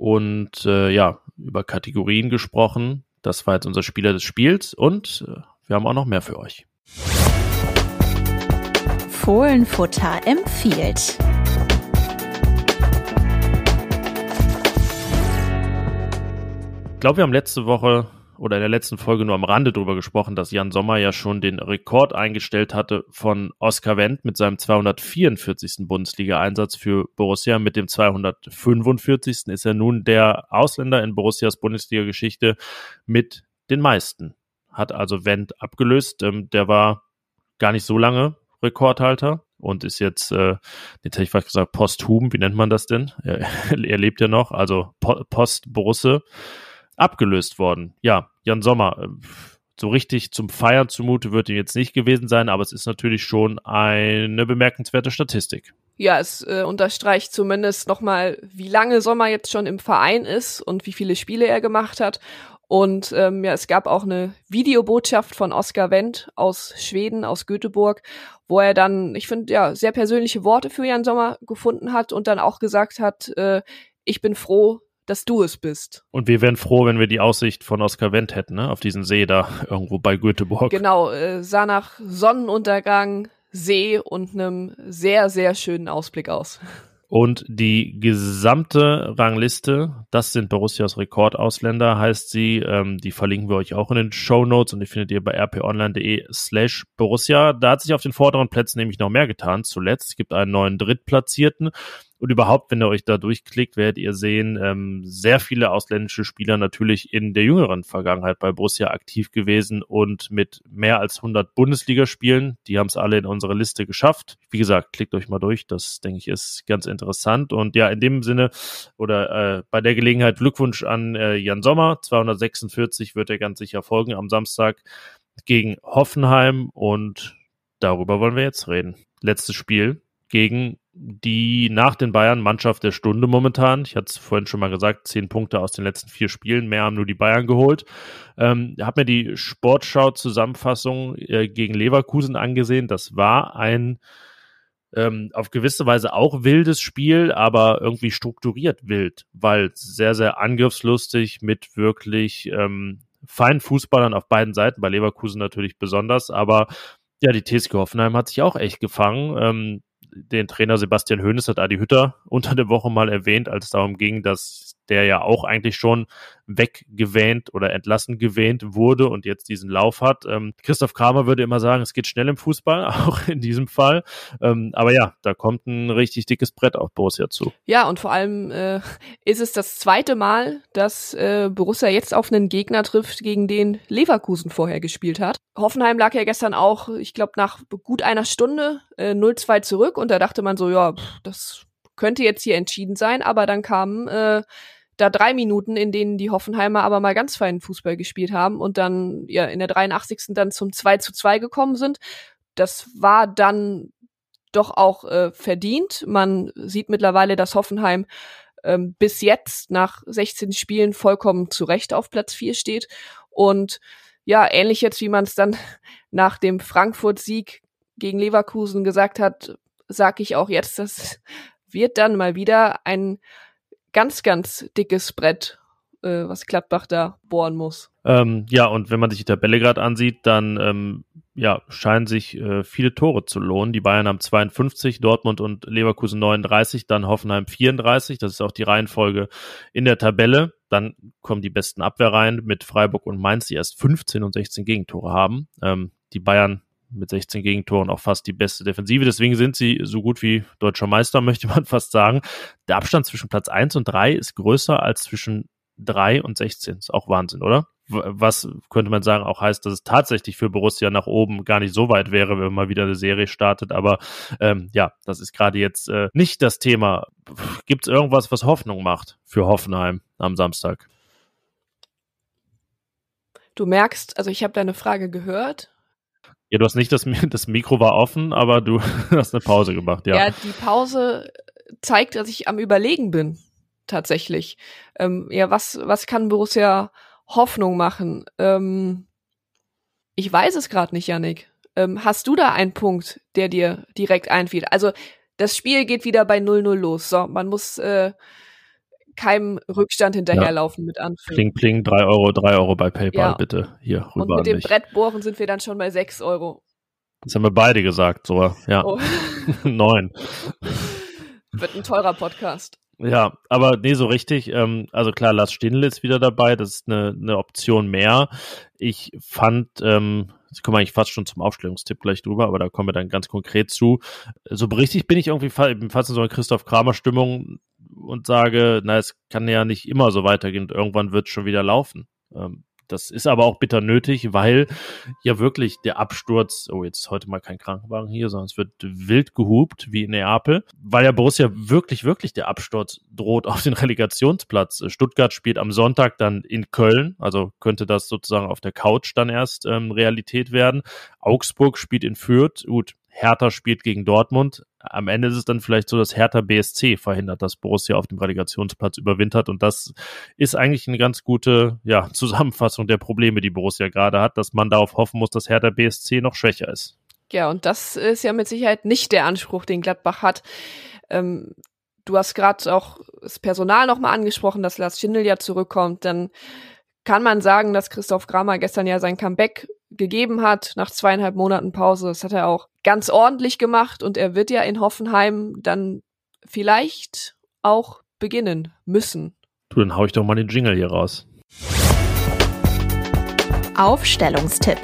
Und äh, ja, über Kategorien gesprochen. Das war jetzt unser Spieler des Spiels und äh, wir haben auch noch mehr für euch. Fohlenfutter empfiehlt. Ich glaube, wir haben letzte Woche oder in der letzten Folge nur am Rande drüber gesprochen, dass Jan Sommer ja schon den Rekord eingestellt hatte von Oskar Wendt mit seinem 244. Bundesliga-Einsatz für Borussia. Mit dem 245. ist er nun der Ausländer in Borussias Bundesliga-Geschichte mit den meisten. Hat also Wendt abgelöst. Ähm, der war gar nicht so lange Rekordhalter und ist jetzt, äh, jetzt hätte ich fast gesagt, posthum, wie nennt man das denn? Er, [LAUGHS] er lebt ja noch, also po Post Borusse, abgelöst worden. Ja, Jan Sommer, äh, so richtig zum Feiern zumute wird ihm jetzt nicht gewesen sein, aber es ist natürlich schon eine bemerkenswerte Statistik. Ja, es äh, unterstreicht zumindest nochmal, wie lange Sommer jetzt schon im Verein ist und wie viele Spiele er gemacht hat. Und ähm, ja, es gab auch eine Videobotschaft von Oskar Wendt aus Schweden, aus Göteborg, wo er dann, ich finde, ja, sehr persönliche Worte für Jan Sommer gefunden hat und dann auch gesagt hat, äh, ich bin froh, dass du es bist. Und wir wären froh, wenn wir die Aussicht von Oskar Wendt hätten, ne? Auf diesen See da [LAUGHS] irgendwo bei Göteborg. Genau, äh, sah nach Sonnenuntergang, See und einem sehr, sehr schönen Ausblick aus. Und die gesamte Rangliste, das sind Borussias Rekordausländer, heißt sie. Ähm, die verlinken wir euch auch in den Show Notes und die findet ihr bei rponline.de slash Borussia. Da hat sich auf den vorderen Plätzen nämlich noch mehr getan. Zuletzt es gibt einen neuen Drittplatzierten und überhaupt, wenn ihr euch da durchklickt, werdet ihr sehen, ähm, sehr viele ausländische Spieler natürlich in der jüngeren Vergangenheit bei Borussia aktiv gewesen und mit mehr als 100 Bundesligaspielen. Die haben es alle in unsere Liste geschafft. Wie gesagt, klickt euch mal durch. Das, denke ich, ist ganz interessant. Und ja, in dem Sinne oder äh, bei der Gelegenheit Glückwunsch an äh, Jan Sommer. 246 wird er ganz sicher folgen am Samstag gegen Hoffenheim und darüber wollen wir jetzt reden. Letztes Spiel gegen die nach den Bayern Mannschaft der Stunde momentan. Ich hatte es vorhin schon mal gesagt, zehn Punkte aus den letzten vier Spielen, mehr haben nur die Bayern geholt. Ähm, habe mir die Sportschau-Zusammenfassung äh, gegen Leverkusen angesehen. Das war ein ähm, auf gewisse Weise auch wildes Spiel, aber irgendwie strukturiert wild, weil sehr, sehr angriffslustig mit wirklich ähm, feinen Fußballern auf beiden Seiten, bei Leverkusen natürlich besonders, aber ja, die TSG Hoffenheim hat sich auch echt gefangen. Ähm, den Trainer Sebastian Hoeneß hat Adi Hütter [LAUGHS] unter der Woche mal erwähnt, als es darum ging, dass der ja auch eigentlich schon weggewähnt oder entlassen gewähnt wurde und jetzt diesen Lauf hat. Ähm, Christoph Kramer würde immer sagen, es geht schnell im Fußball, [LAUGHS] auch in diesem Fall. Ähm, aber ja, da kommt ein richtig dickes Brett auf Borussia zu. Ja, und vor allem äh, ist es das zweite Mal, dass äh, Borussia jetzt auf einen Gegner trifft, gegen den Leverkusen vorher gespielt hat. Hoffenheim lag ja gestern auch, ich glaube, nach gut einer Stunde äh, 0-2 zurück und da dachte man so, ja, pff, das könnte jetzt hier entschieden sein, aber dann kam äh, da drei Minuten, in denen die Hoffenheimer aber mal ganz feinen Fußball gespielt haben und dann ja in der 83. dann zum 2 zu 2 gekommen sind. Das war dann doch auch äh, verdient. Man sieht mittlerweile, dass Hoffenheim ähm, bis jetzt nach 16 Spielen vollkommen zu Recht auf Platz 4 steht. Und ja, ähnlich jetzt, wie man es dann [LAUGHS] nach dem Frankfurt-Sieg gegen Leverkusen gesagt hat, sage ich auch jetzt, das [LAUGHS] wird dann mal wieder ein ganz, ganz dickes Brett, äh, was Gladbach da bohren muss. Ähm, ja, und wenn man sich die Tabelle gerade ansieht, dann ähm, ja, scheinen sich äh, viele Tore zu lohnen. Die Bayern haben 52, Dortmund und Leverkusen 39, dann Hoffenheim 34. Das ist auch die Reihenfolge in der Tabelle. Dann kommen die besten Abwehrreihen mit Freiburg und Mainz, die erst 15 und 16 Gegentore haben. Ähm, die Bayern mit 16 Gegentoren auch fast die beste Defensive. Deswegen sind sie so gut wie deutscher Meister, [LAUGHS] möchte man fast sagen. Der Abstand zwischen Platz 1 und 3 ist größer als zwischen 3 und 16. Ist auch Wahnsinn, oder? Was könnte man sagen, auch heißt, dass es tatsächlich für Borussia nach oben gar nicht so weit wäre, wenn man mal wieder eine Serie startet. Aber ähm, ja, das ist gerade jetzt äh, nicht das Thema. Gibt es irgendwas, was Hoffnung macht für Hoffenheim am Samstag? Du merkst, also ich habe deine Frage gehört ja, du hast nicht das, [LAUGHS] das Mikro war offen, aber du [LAUGHS] hast eine Pause gemacht, ja. Ja, die Pause zeigt, dass ich am Überlegen bin, tatsächlich. Ähm, ja, was, was kann Borussia Hoffnung machen? Ähm, ich weiß es gerade nicht, Yannick. Ähm, hast du da einen Punkt, der dir direkt einfiel? Also, das Spiel geht wieder bei 0-0 los. So, man muss äh, keinem Rückstand hinterherlaufen ja. mit Anfang. Pling, pling, drei Euro, drei Euro bei PayPal, ja. bitte. Hier rüber. Und mit dem Brettbohren sind wir dann schon bei sechs Euro. Das haben wir beide gesagt, so, ja. Oh. [LAUGHS] Neun. Wird ein teurer Podcast. Ja, aber nee, so richtig. Ähm, also klar, Lars Stindl ist wieder dabei. Das ist eine, eine Option mehr. Ich fand, ähm, Jetzt kommen wir eigentlich fast schon zum Aufstellungstipp gleich drüber, aber da kommen wir dann ganz konkret zu. So richtig bin ich irgendwie fast in so einer Christoph Kramer Stimmung und sage, na, es kann ja nicht immer so weitergehen irgendwann wird es schon wieder laufen. Ähm, das ist aber auch bitter nötig, weil ja wirklich der Absturz, oh, jetzt heute mal kein Krankenwagen hier, sondern es wird wild gehupt, wie in Neapel, weil ja Borussia wirklich, wirklich der Absturz droht auf den Relegationsplatz. Stuttgart spielt am Sonntag dann in Köln, also könnte das sozusagen auf der Couch dann erst ähm, Realität werden. Augsburg spielt in Fürth, gut, Hertha spielt gegen Dortmund. Am Ende ist es dann vielleicht so, dass Hertha BSC verhindert, dass Borussia auf dem Relegationsplatz überwintert. Und das ist eigentlich eine ganz gute ja, [LAUGHS] Zusammenfassung der Probleme, die Borussia gerade hat, dass man darauf hoffen muss, dass Hertha BSC noch schwächer ist. Ja, und das ist ja mit Sicherheit nicht der Anspruch, den Gladbach hat. Ähm, du hast gerade auch das Personal nochmal angesprochen, dass Lars Schindel ja zurückkommt. Dann kann man sagen, dass Christoph Kramer gestern ja sein Comeback gegeben hat nach zweieinhalb Monaten Pause. Das hat er auch ganz ordentlich gemacht und er wird ja in Hoffenheim dann vielleicht auch beginnen müssen. Du, dann hau ich doch mal den Jingle hier raus. Aufstellungstipp.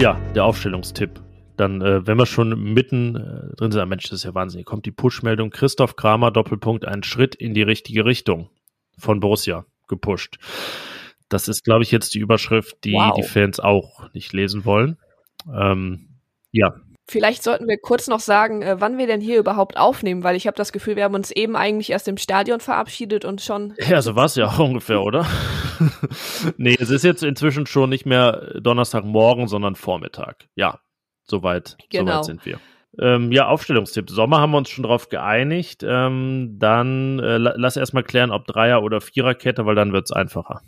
Ja, der Aufstellungstipp. Dann, äh, wenn wir schon mitten äh, drin sind, ah, Mensch, das ist ja wahnsinnig, kommt die Push-Meldung Christoph Kramer, Doppelpunkt, ein Schritt in die richtige Richtung von Borussia gepusht. Das ist, glaube ich, jetzt die Überschrift, die wow. die Fans auch nicht lesen wollen. Ähm, ja. Vielleicht sollten wir kurz noch sagen, äh, wann wir denn hier überhaupt aufnehmen, weil ich habe das Gefühl, wir haben uns eben eigentlich erst im Stadion verabschiedet und schon. Ja, so war es ja auch ungefähr, oder? [LAUGHS] nee, es ist jetzt inzwischen schon nicht mehr Donnerstagmorgen, sondern Vormittag. Ja, soweit, genau. soweit sind wir. Ähm, ja, Aufstellungstipp. Sommer haben wir uns schon drauf geeinigt. Ähm, dann äh, lass erstmal klären, ob Dreier- oder Viererkette, weil dann wird's einfacher.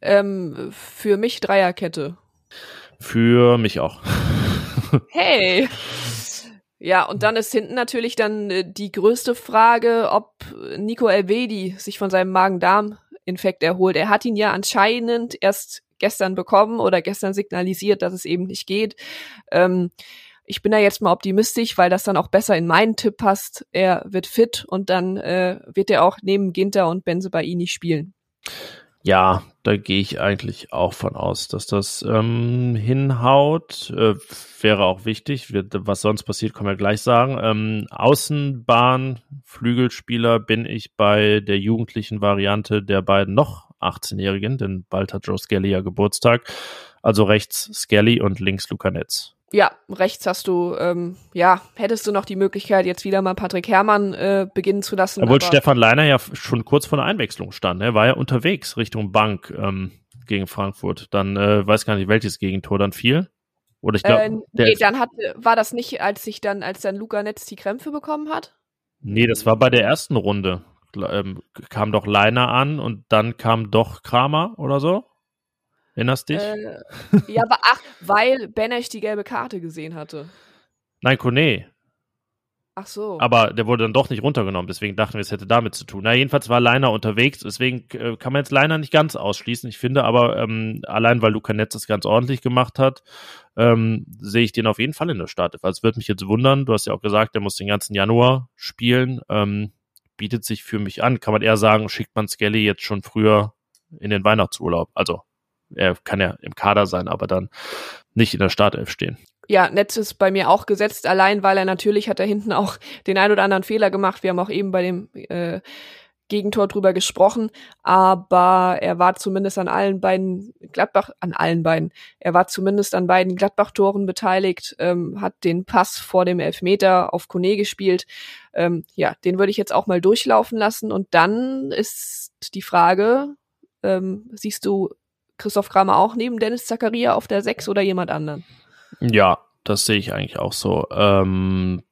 Ähm, für mich Dreierkette. Für mich auch. [LAUGHS] hey! Ja, und dann ist hinten natürlich dann äh, die größte Frage, ob Nico Elvedi sich von seinem Magen-Darm-Infekt erholt. Er hat ihn ja anscheinend erst gestern bekommen oder gestern signalisiert, dass es eben nicht geht. Ähm, ich bin da jetzt mal optimistisch, weil das dann auch besser in meinen Tipp passt. Er wird fit und dann äh, wird er auch neben Ginter und Benze bei nicht spielen. Ja, da gehe ich eigentlich auch von aus, dass das ähm, hinhaut. Äh, wäre auch wichtig. Wird, was sonst passiert, können wir gleich sagen. Ähm, Außenbahn, Flügelspieler bin ich bei der jugendlichen Variante der beiden noch 18-Jährigen, denn bald hat Joe Skelly ja Geburtstag. Also rechts Skelly und links Luca Netz ja, rechts hast du, ähm, ja, hättest du noch die Möglichkeit, jetzt wieder mal Patrick Herrmann äh, beginnen zu lassen. Obwohl Stefan Leiner ja schon kurz vor der Einwechslung stand. Er war ja unterwegs Richtung Bank ähm, gegen Frankfurt. Dann äh, weiß gar nicht, welches Gegentor dann fiel. Oder ich glaube. Äh, nee, dann hat, war das nicht, als sich dann, als dann Luca Netz die Krämpfe bekommen hat? Nee, das war bei der ersten Runde. Ähm, kam doch Leiner an und dann kam doch Kramer oder so. Erinnerst dich? Äh, ja, aber ach, weil Benesch die gelbe Karte gesehen hatte. Nein, Kone. Ach so. Aber der wurde dann doch nicht runtergenommen, deswegen dachten wir, es hätte damit zu tun. Na, jedenfalls war Leiner unterwegs, deswegen äh, kann man jetzt Leiner nicht ganz ausschließen. Ich finde aber, ähm, allein weil Luca Netz das ganz ordentlich gemacht hat, ähm, sehe ich den auf jeden Fall in der Startelf. Also würde mich jetzt wundern, du hast ja auch gesagt, der muss den ganzen Januar spielen. Ähm, bietet sich für mich an. Kann man eher sagen, schickt man Skelly jetzt schon früher in den Weihnachtsurlaub. Also er kann ja im Kader sein, aber dann nicht in der Startelf stehen. Ja, Netz ist bei mir auch gesetzt, allein weil er natürlich hat da hinten auch den ein oder anderen Fehler gemacht. Wir haben auch eben bei dem äh, Gegentor drüber gesprochen, aber er war zumindest an allen beiden Gladbach, an allen beiden, er war zumindest an beiden Gladbach-Toren beteiligt, ähm, hat den Pass vor dem Elfmeter auf Kone gespielt. Ähm, ja, den würde ich jetzt auch mal durchlaufen lassen und dann ist die Frage, ähm, siehst du Christoph Kramer auch neben Dennis Zakaria auf der 6 oder jemand anderen? Ja, das sehe ich eigentlich auch so. Ähm,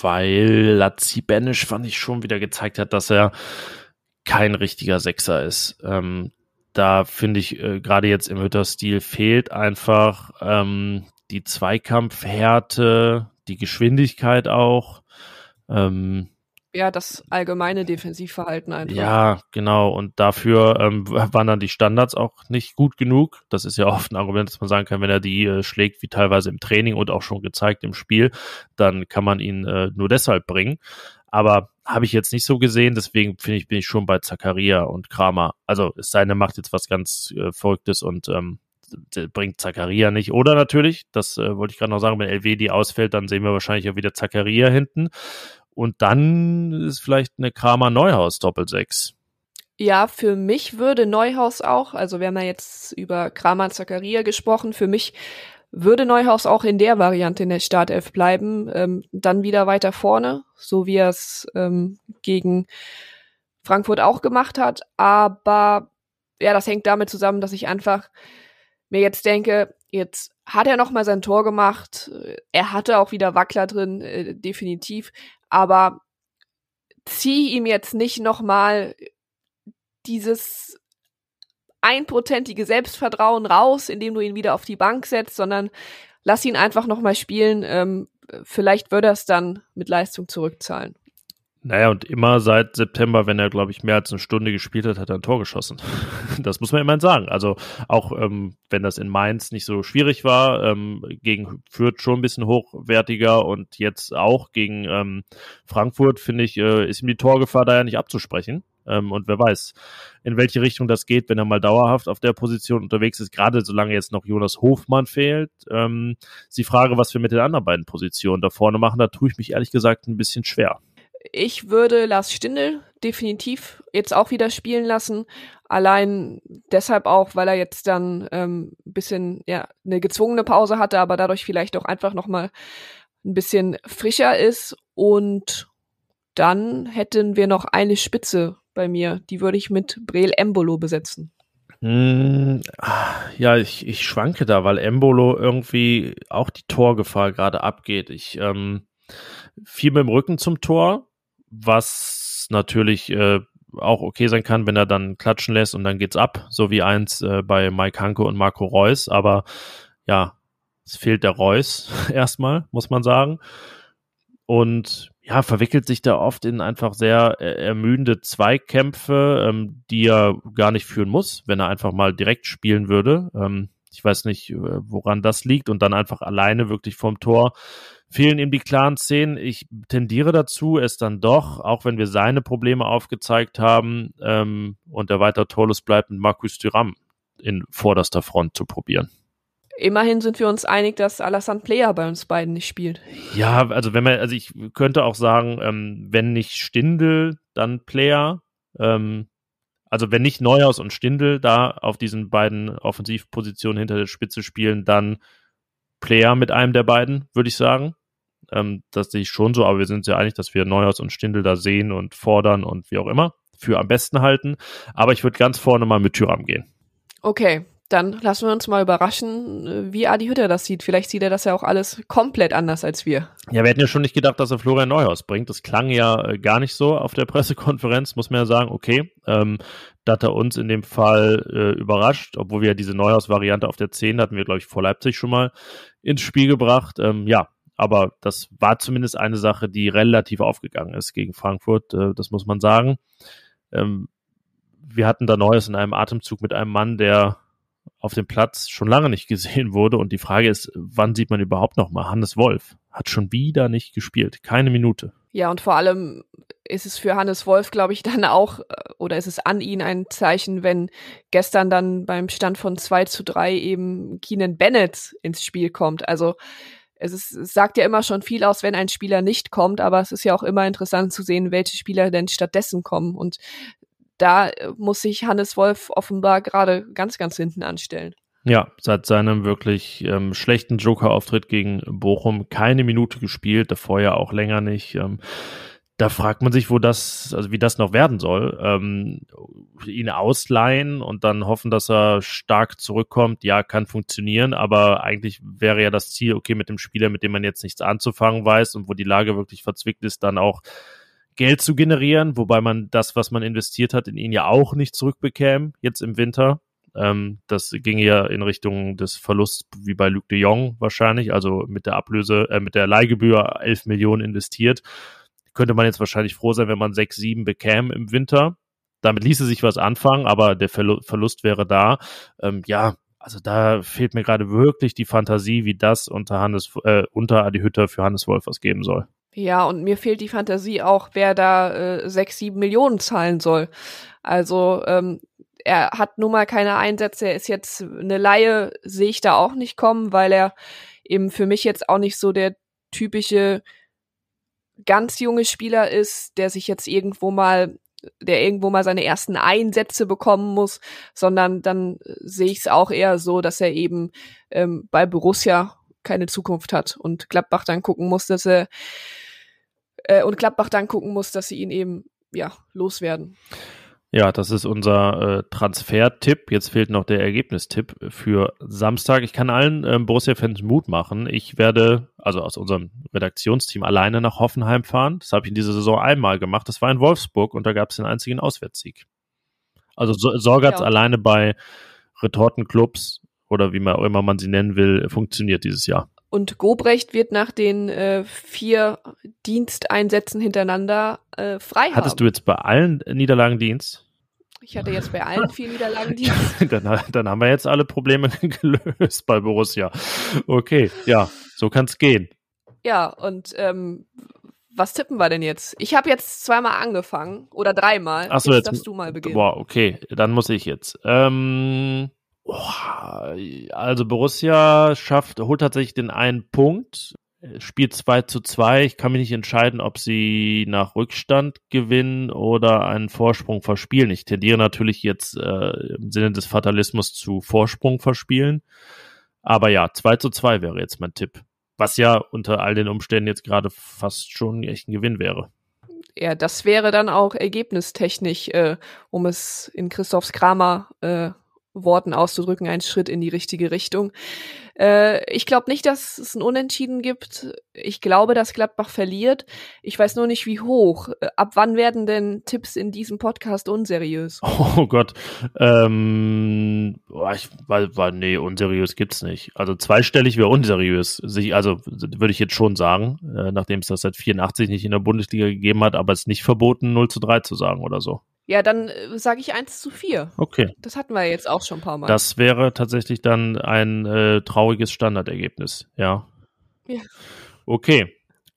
weil Lazzi Benisch fand ich schon wieder gezeigt hat, dass er kein richtiger Sechser ist. Ähm, da finde ich äh, gerade jetzt im Hütter-Stil fehlt einfach ähm, die Zweikampfhärte, die Geschwindigkeit auch. Ähm, ja, das allgemeine Defensivverhalten einfach. Ja, genau. Und dafür ähm, waren dann die Standards auch nicht gut genug. Das ist ja oft ein Argument, dass man sagen kann, wenn er die äh, schlägt, wie teilweise im Training und auch schon gezeigt im Spiel, dann kann man ihn äh, nur deshalb bringen. Aber habe ich jetzt nicht so gesehen, deswegen finde ich, bin ich schon bei Zakaria und Kramer. Also es sei denn, macht jetzt was ganz äh, Verrücktes und ähm, bringt Zakaria nicht. Oder natürlich, das äh, wollte ich gerade noch sagen, wenn LW die ausfällt, dann sehen wir wahrscheinlich auch wieder Zakaria hinten. Und dann ist vielleicht eine Kramer Neuhaus Doppelsechs. Ja, für mich würde Neuhaus auch, also wir haben ja jetzt über Kramer Zakaria gesprochen, für mich würde Neuhaus auch in der Variante in der Startelf bleiben, ähm, dann wieder weiter vorne, so wie er es ähm, gegen Frankfurt auch gemacht hat. Aber ja, das hängt damit zusammen, dass ich einfach mir jetzt denke, jetzt hat er noch mal sein Tor gemacht. Er hatte auch wieder Wackler drin, äh, definitiv. Aber zieh ihm jetzt nicht noch mal dieses einprozentige Selbstvertrauen raus, indem du ihn wieder auf die Bank setzt, sondern lass ihn einfach noch mal spielen. Ähm, vielleicht würde er es dann mit Leistung zurückzahlen. Naja, und immer seit September, wenn er, glaube ich, mehr als eine Stunde gespielt hat, hat er ein Tor geschossen. [LAUGHS] Das muss man immerhin sagen. Also auch ähm, wenn das in Mainz nicht so schwierig war, ähm, gegen Fürth schon ein bisschen hochwertiger und jetzt auch gegen ähm, Frankfurt, finde ich, äh, ist ihm die Torgefahr da ja nicht abzusprechen. Ähm, und wer weiß, in welche Richtung das geht, wenn er mal dauerhaft auf der Position unterwegs ist, gerade solange jetzt noch Jonas Hofmann fehlt. Ähm, ist die Frage, was wir mit den anderen beiden Positionen da vorne machen, da tue ich mich ehrlich gesagt ein bisschen schwer. Ich würde Lars Stindl definitiv jetzt auch wieder spielen lassen. Allein deshalb auch, weil er jetzt dann ähm, ein bisschen ja eine gezwungene Pause hatte, aber dadurch vielleicht auch einfach noch mal ein bisschen frischer ist. Und dann hätten wir noch eine Spitze bei mir. Die würde ich mit Breel Embolo besetzen. Hm, ja, ich, ich schwanke da, weil Embolo irgendwie auch die Torgefahr gerade abgeht. Ich ähm, viel mit dem Rücken zum Tor, was natürlich äh, auch okay sein kann, wenn er dann klatschen lässt und dann geht's ab, so wie eins äh, bei Mike Hanke und Marco Reus. Aber ja, es fehlt der Reus [LAUGHS] erstmal, muss man sagen. Und ja, verwickelt sich da oft in einfach sehr äh, ermüdende Zweikämpfe, ähm, die er gar nicht führen muss, wenn er einfach mal direkt spielen würde. Ähm, ich weiß nicht, äh, woran das liegt und dann einfach alleine wirklich vom Tor fehlen ihm die klaren Szenen. Ich tendiere dazu, es dann doch, auch wenn wir seine Probleme aufgezeigt haben ähm, und er weiter torlos bleibt, mit Markus Thuram in vorderster Front zu probieren. Immerhin sind wir uns einig, dass Alassane Player bei uns beiden nicht spielt. Ja, also wenn man, also ich könnte auch sagen, ähm, wenn nicht Stindel, dann Player. Ähm, also wenn nicht Neuhaus und Stindel da auf diesen beiden Offensivpositionen hinter der Spitze spielen, dann Player mit einem der beiden, würde ich sagen. Ähm, das sehe ich schon so, aber wir sind uns ja einig, dass wir Neuhaus und Stindel da sehen und fordern und wie auch immer für am besten halten. Aber ich würde ganz vorne mal mit Tyram gehen. Okay, dann lassen wir uns mal überraschen, wie Adi Hütter das sieht. Vielleicht sieht er das ja auch alles komplett anders als wir. Ja, wir hätten ja schon nicht gedacht, dass er Florian Neuhaus bringt. Das klang ja äh, gar nicht so auf der [LAUGHS] Pressekonferenz, muss man ja sagen. Okay, ähm, da hat er uns in dem Fall äh, überrascht, obwohl wir ja diese Neuhaus-Variante auf der 10 hatten wir, glaube ich, vor Leipzig schon mal ins Spiel gebracht. Ähm, ja, aber das war zumindest eine Sache, die relativ aufgegangen ist gegen Frankfurt, äh, das muss man sagen. Ähm, wir hatten da Neues in einem Atemzug mit einem Mann, der auf dem Platz schon lange nicht gesehen wurde. Und die Frage ist, wann sieht man überhaupt noch mal? Hannes Wolf hat schon wieder nicht gespielt. Keine Minute. Ja, und vor allem ist es für Hannes Wolf, glaube ich, dann auch, äh, oder ist es an ihn ein Zeichen, wenn gestern dann beim Stand von 2 zu 3 eben Keenan Bennett ins Spiel kommt. Also es, ist, es sagt ja immer schon viel aus, wenn ein Spieler nicht kommt, aber es ist ja auch immer interessant zu sehen, welche Spieler denn stattdessen kommen. Und da äh, muss sich Hannes Wolf offenbar gerade ganz, ganz hinten anstellen. Ja, seit seinem wirklich ähm, schlechten Joker-Auftritt gegen Bochum keine Minute gespielt, davor ja auch länger nicht. Ähm, da fragt man sich, wo das, also wie das noch werden soll. Ähm, ihn ausleihen und dann hoffen, dass er stark zurückkommt, ja, kann funktionieren, aber eigentlich wäre ja das Ziel, okay, mit dem Spieler, mit dem man jetzt nichts anzufangen weiß und wo die Lage wirklich verzwickt ist, dann auch Geld zu generieren, wobei man das, was man investiert hat, in ihn ja auch nicht zurückbekäme, jetzt im Winter. Ähm, das ging ja in Richtung des Verlusts wie bei Luc de Jong wahrscheinlich, also mit der Ablöse, äh, mit der Leihgebühr 11 Millionen investiert könnte man jetzt wahrscheinlich froh sein, wenn man 6, 7 bekäme im Winter. Damit ließe sich was anfangen, aber der Verlust wäre da. Ähm, ja, also da fehlt mir gerade wirklich die Fantasie, wie das unter Hannes, äh, unter Adi Hütter für Hannes Wolfers geben soll. Ja, und mir fehlt die Fantasie auch, wer da äh, sechs, sieben Millionen zahlen soll. Also ähm, er hat nun mal keine Einsätze, er ist jetzt eine Laie, sehe ich da auch nicht kommen, weil er eben für mich jetzt auch nicht so der typische ganz junge Spieler ist, der sich jetzt irgendwo mal der irgendwo mal seine ersten Einsätze bekommen muss, sondern dann sehe ich es auch eher so, dass er eben ähm, bei Borussia keine Zukunft hat und Gladbach dann gucken muss, dass er äh, und Gladbach dann gucken muss, dass sie ihn eben ja loswerden. Ja, das ist unser äh, Transfer-Tipp. Jetzt fehlt noch der Ergebnistipp für Samstag. Ich kann allen ähm, Borussia-Fans Mut machen. Ich werde, also aus unserem Redaktionsteam, alleine nach Hoffenheim fahren. Das habe ich in dieser Saison einmal gemacht. Das war in Wolfsburg und da gab es den einzigen Auswärtssieg. Also so, Sorgatz ja. alleine bei Retortenclubs oder wie man immer man sie nennen will, funktioniert dieses Jahr. Und Gobrecht wird nach den äh, vier Diensteinsätzen hintereinander äh, frei Hattest haben. du jetzt bei allen Niederlagen Dienst? Ich hatte jetzt bei allen vier Niederlagen [LAUGHS] Dienst. dann, dann haben wir jetzt alle Probleme [LAUGHS] gelöst bei Borussia. Okay, ja, so kann es gehen. Ja, und ähm, was tippen wir denn jetzt? Ich habe jetzt zweimal angefangen oder dreimal. Achso, jetzt, jetzt darfst du mal beginnen. Boah, okay, dann muss ich jetzt. Ähm, also Borussia schafft, holt tatsächlich den einen Punkt, spielt 2 zu 2. Ich kann mich nicht entscheiden, ob sie nach Rückstand gewinnen oder einen Vorsprung verspielen. Ich tendiere natürlich jetzt äh, im Sinne des Fatalismus zu Vorsprung verspielen. Aber ja, 2 zu 2 wäre jetzt mein Tipp. Was ja unter all den Umständen jetzt gerade fast schon echt ein Gewinn wäre. Ja, das wäre dann auch ergebnistechnisch, äh, um es in Christophs Kramer äh, Worten auszudrücken, ein Schritt in die richtige Richtung. Äh, ich glaube nicht, dass es ein Unentschieden gibt. Ich glaube, dass Gladbach verliert. Ich weiß nur nicht, wie hoch. Äh, ab wann werden denn Tipps in diesem Podcast unseriös? [LAUGHS] Oh Gott. Ähm, ich, weil, weil, nee, unseriös gibt's nicht. Also zweistellig wäre unseriös. Also würde ich jetzt schon sagen, äh, nachdem es das seit 84 nicht in der Bundesliga gegeben hat, aber es ist nicht verboten, 0 zu 3 zu sagen oder so. Ja, dann äh, sage ich 1 zu 4. Okay. Das hatten wir jetzt auch schon ein paar Mal. Das wäre tatsächlich dann ein äh, trauriges Standardergebnis, ja. Ja. Okay.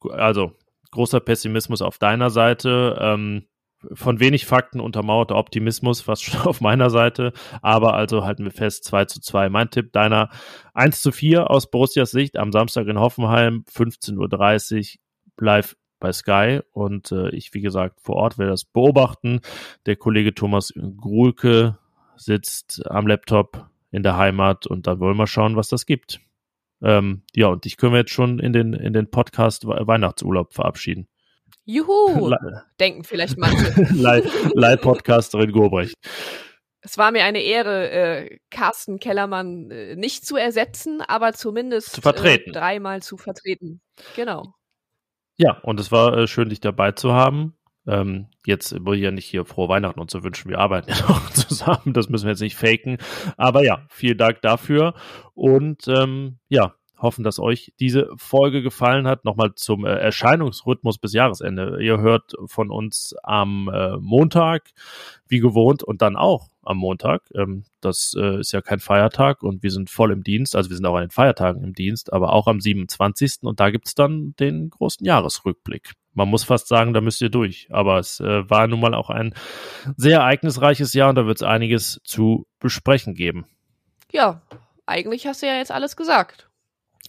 Also, großer Pessimismus auf deiner Seite. Ähm, von wenig Fakten untermauerter Optimismus, fast schon [LAUGHS] auf meiner Seite. Aber also halten wir fest, 2 zu 2. Mein Tipp deiner 1 zu 4 aus Borussias Sicht am Samstag in Hoffenheim, 15.30 Uhr, live bei Sky und äh, ich, wie gesagt, vor Ort werde das beobachten. Der Kollege Thomas Gruhlke sitzt am Laptop in der Heimat und dann wollen wir schauen, was das gibt. Ähm, ja, und dich können wir jetzt schon in den, in den Podcast Weihnachtsurlaub verabschieden. Juhu! [LAUGHS] Le denken vielleicht manche. [LAUGHS] Leih-Podcasterin Gobrecht. Es war mir eine Ehre, äh, Carsten Kellermann äh, nicht zu ersetzen, aber zumindest zu vertreten. Äh, dreimal zu vertreten. Genau. Ja, und es war äh, schön, dich dabei zu haben. Ähm, jetzt will ich ja nicht hier frohe Weihnachten und so wünschen. Wir arbeiten [LAUGHS] ja noch zusammen. Das müssen wir jetzt nicht faken. Aber ja, vielen Dank dafür. Und ähm, ja, hoffen, dass euch diese Folge gefallen hat. Nochmal zum äh, Erscheinungsrhythmus bis Jahresende. Ihr hört von uns am äh, Montag, wie gewohnt, und dann auch am Montag. Ähm, das äh, ist ja kein Feiertag und wir sind voll im Dienst. Also wir sind auch an den Feiertagen im Dienst, aber auch am 27. Und da gibt's dann den großen Jahresrückblick. Man muss fast sagen, da müsst ihr durch. Aber es war nun mal auch ein sehr ereignisreiches Jahr und da wird es einiges zu besprechen geben. Ja, eigentlich hast du ja jetzt alles gesagt.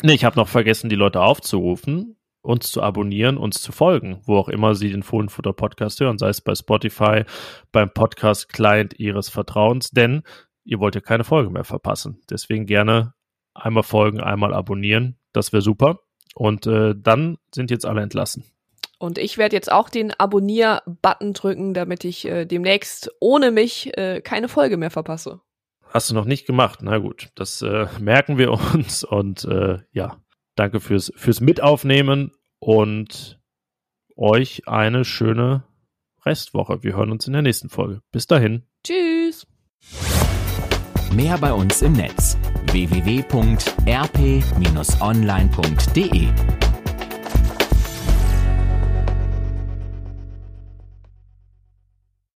Nee, ich habe noch vergessen, die Leute aufzurufen, uns zu abonnieren, uns zu folgen, wo auch immer sie den Fohlenfutter Podcast hören, sei es bei Spotify, beim Podcast Client ihres Vertrauens, denn ihr wollt ja keine Folge mehr verpassen. Deswegen gerne einmal folgen, einmal abonnieren, das wäre super. Und äh, dann sind jetzt alle entlassen. Und ich werde jetzt auch den Abonnier-Button drücken, damit ich äh, demnächst ohne mich äh, keine Folge mehr verpasse. Hast du noch nicht gemacht? Na gut, das äh, [LAUGHS] merken wir uns und äh, ja, danke fürs, fürs Mitaufnehmen und euch eine schöne Restwoche. Wir hören uns in der nächsten Folge. Bis dahin. Tschüss. Mehr bei uns im Netz www.rp-online.de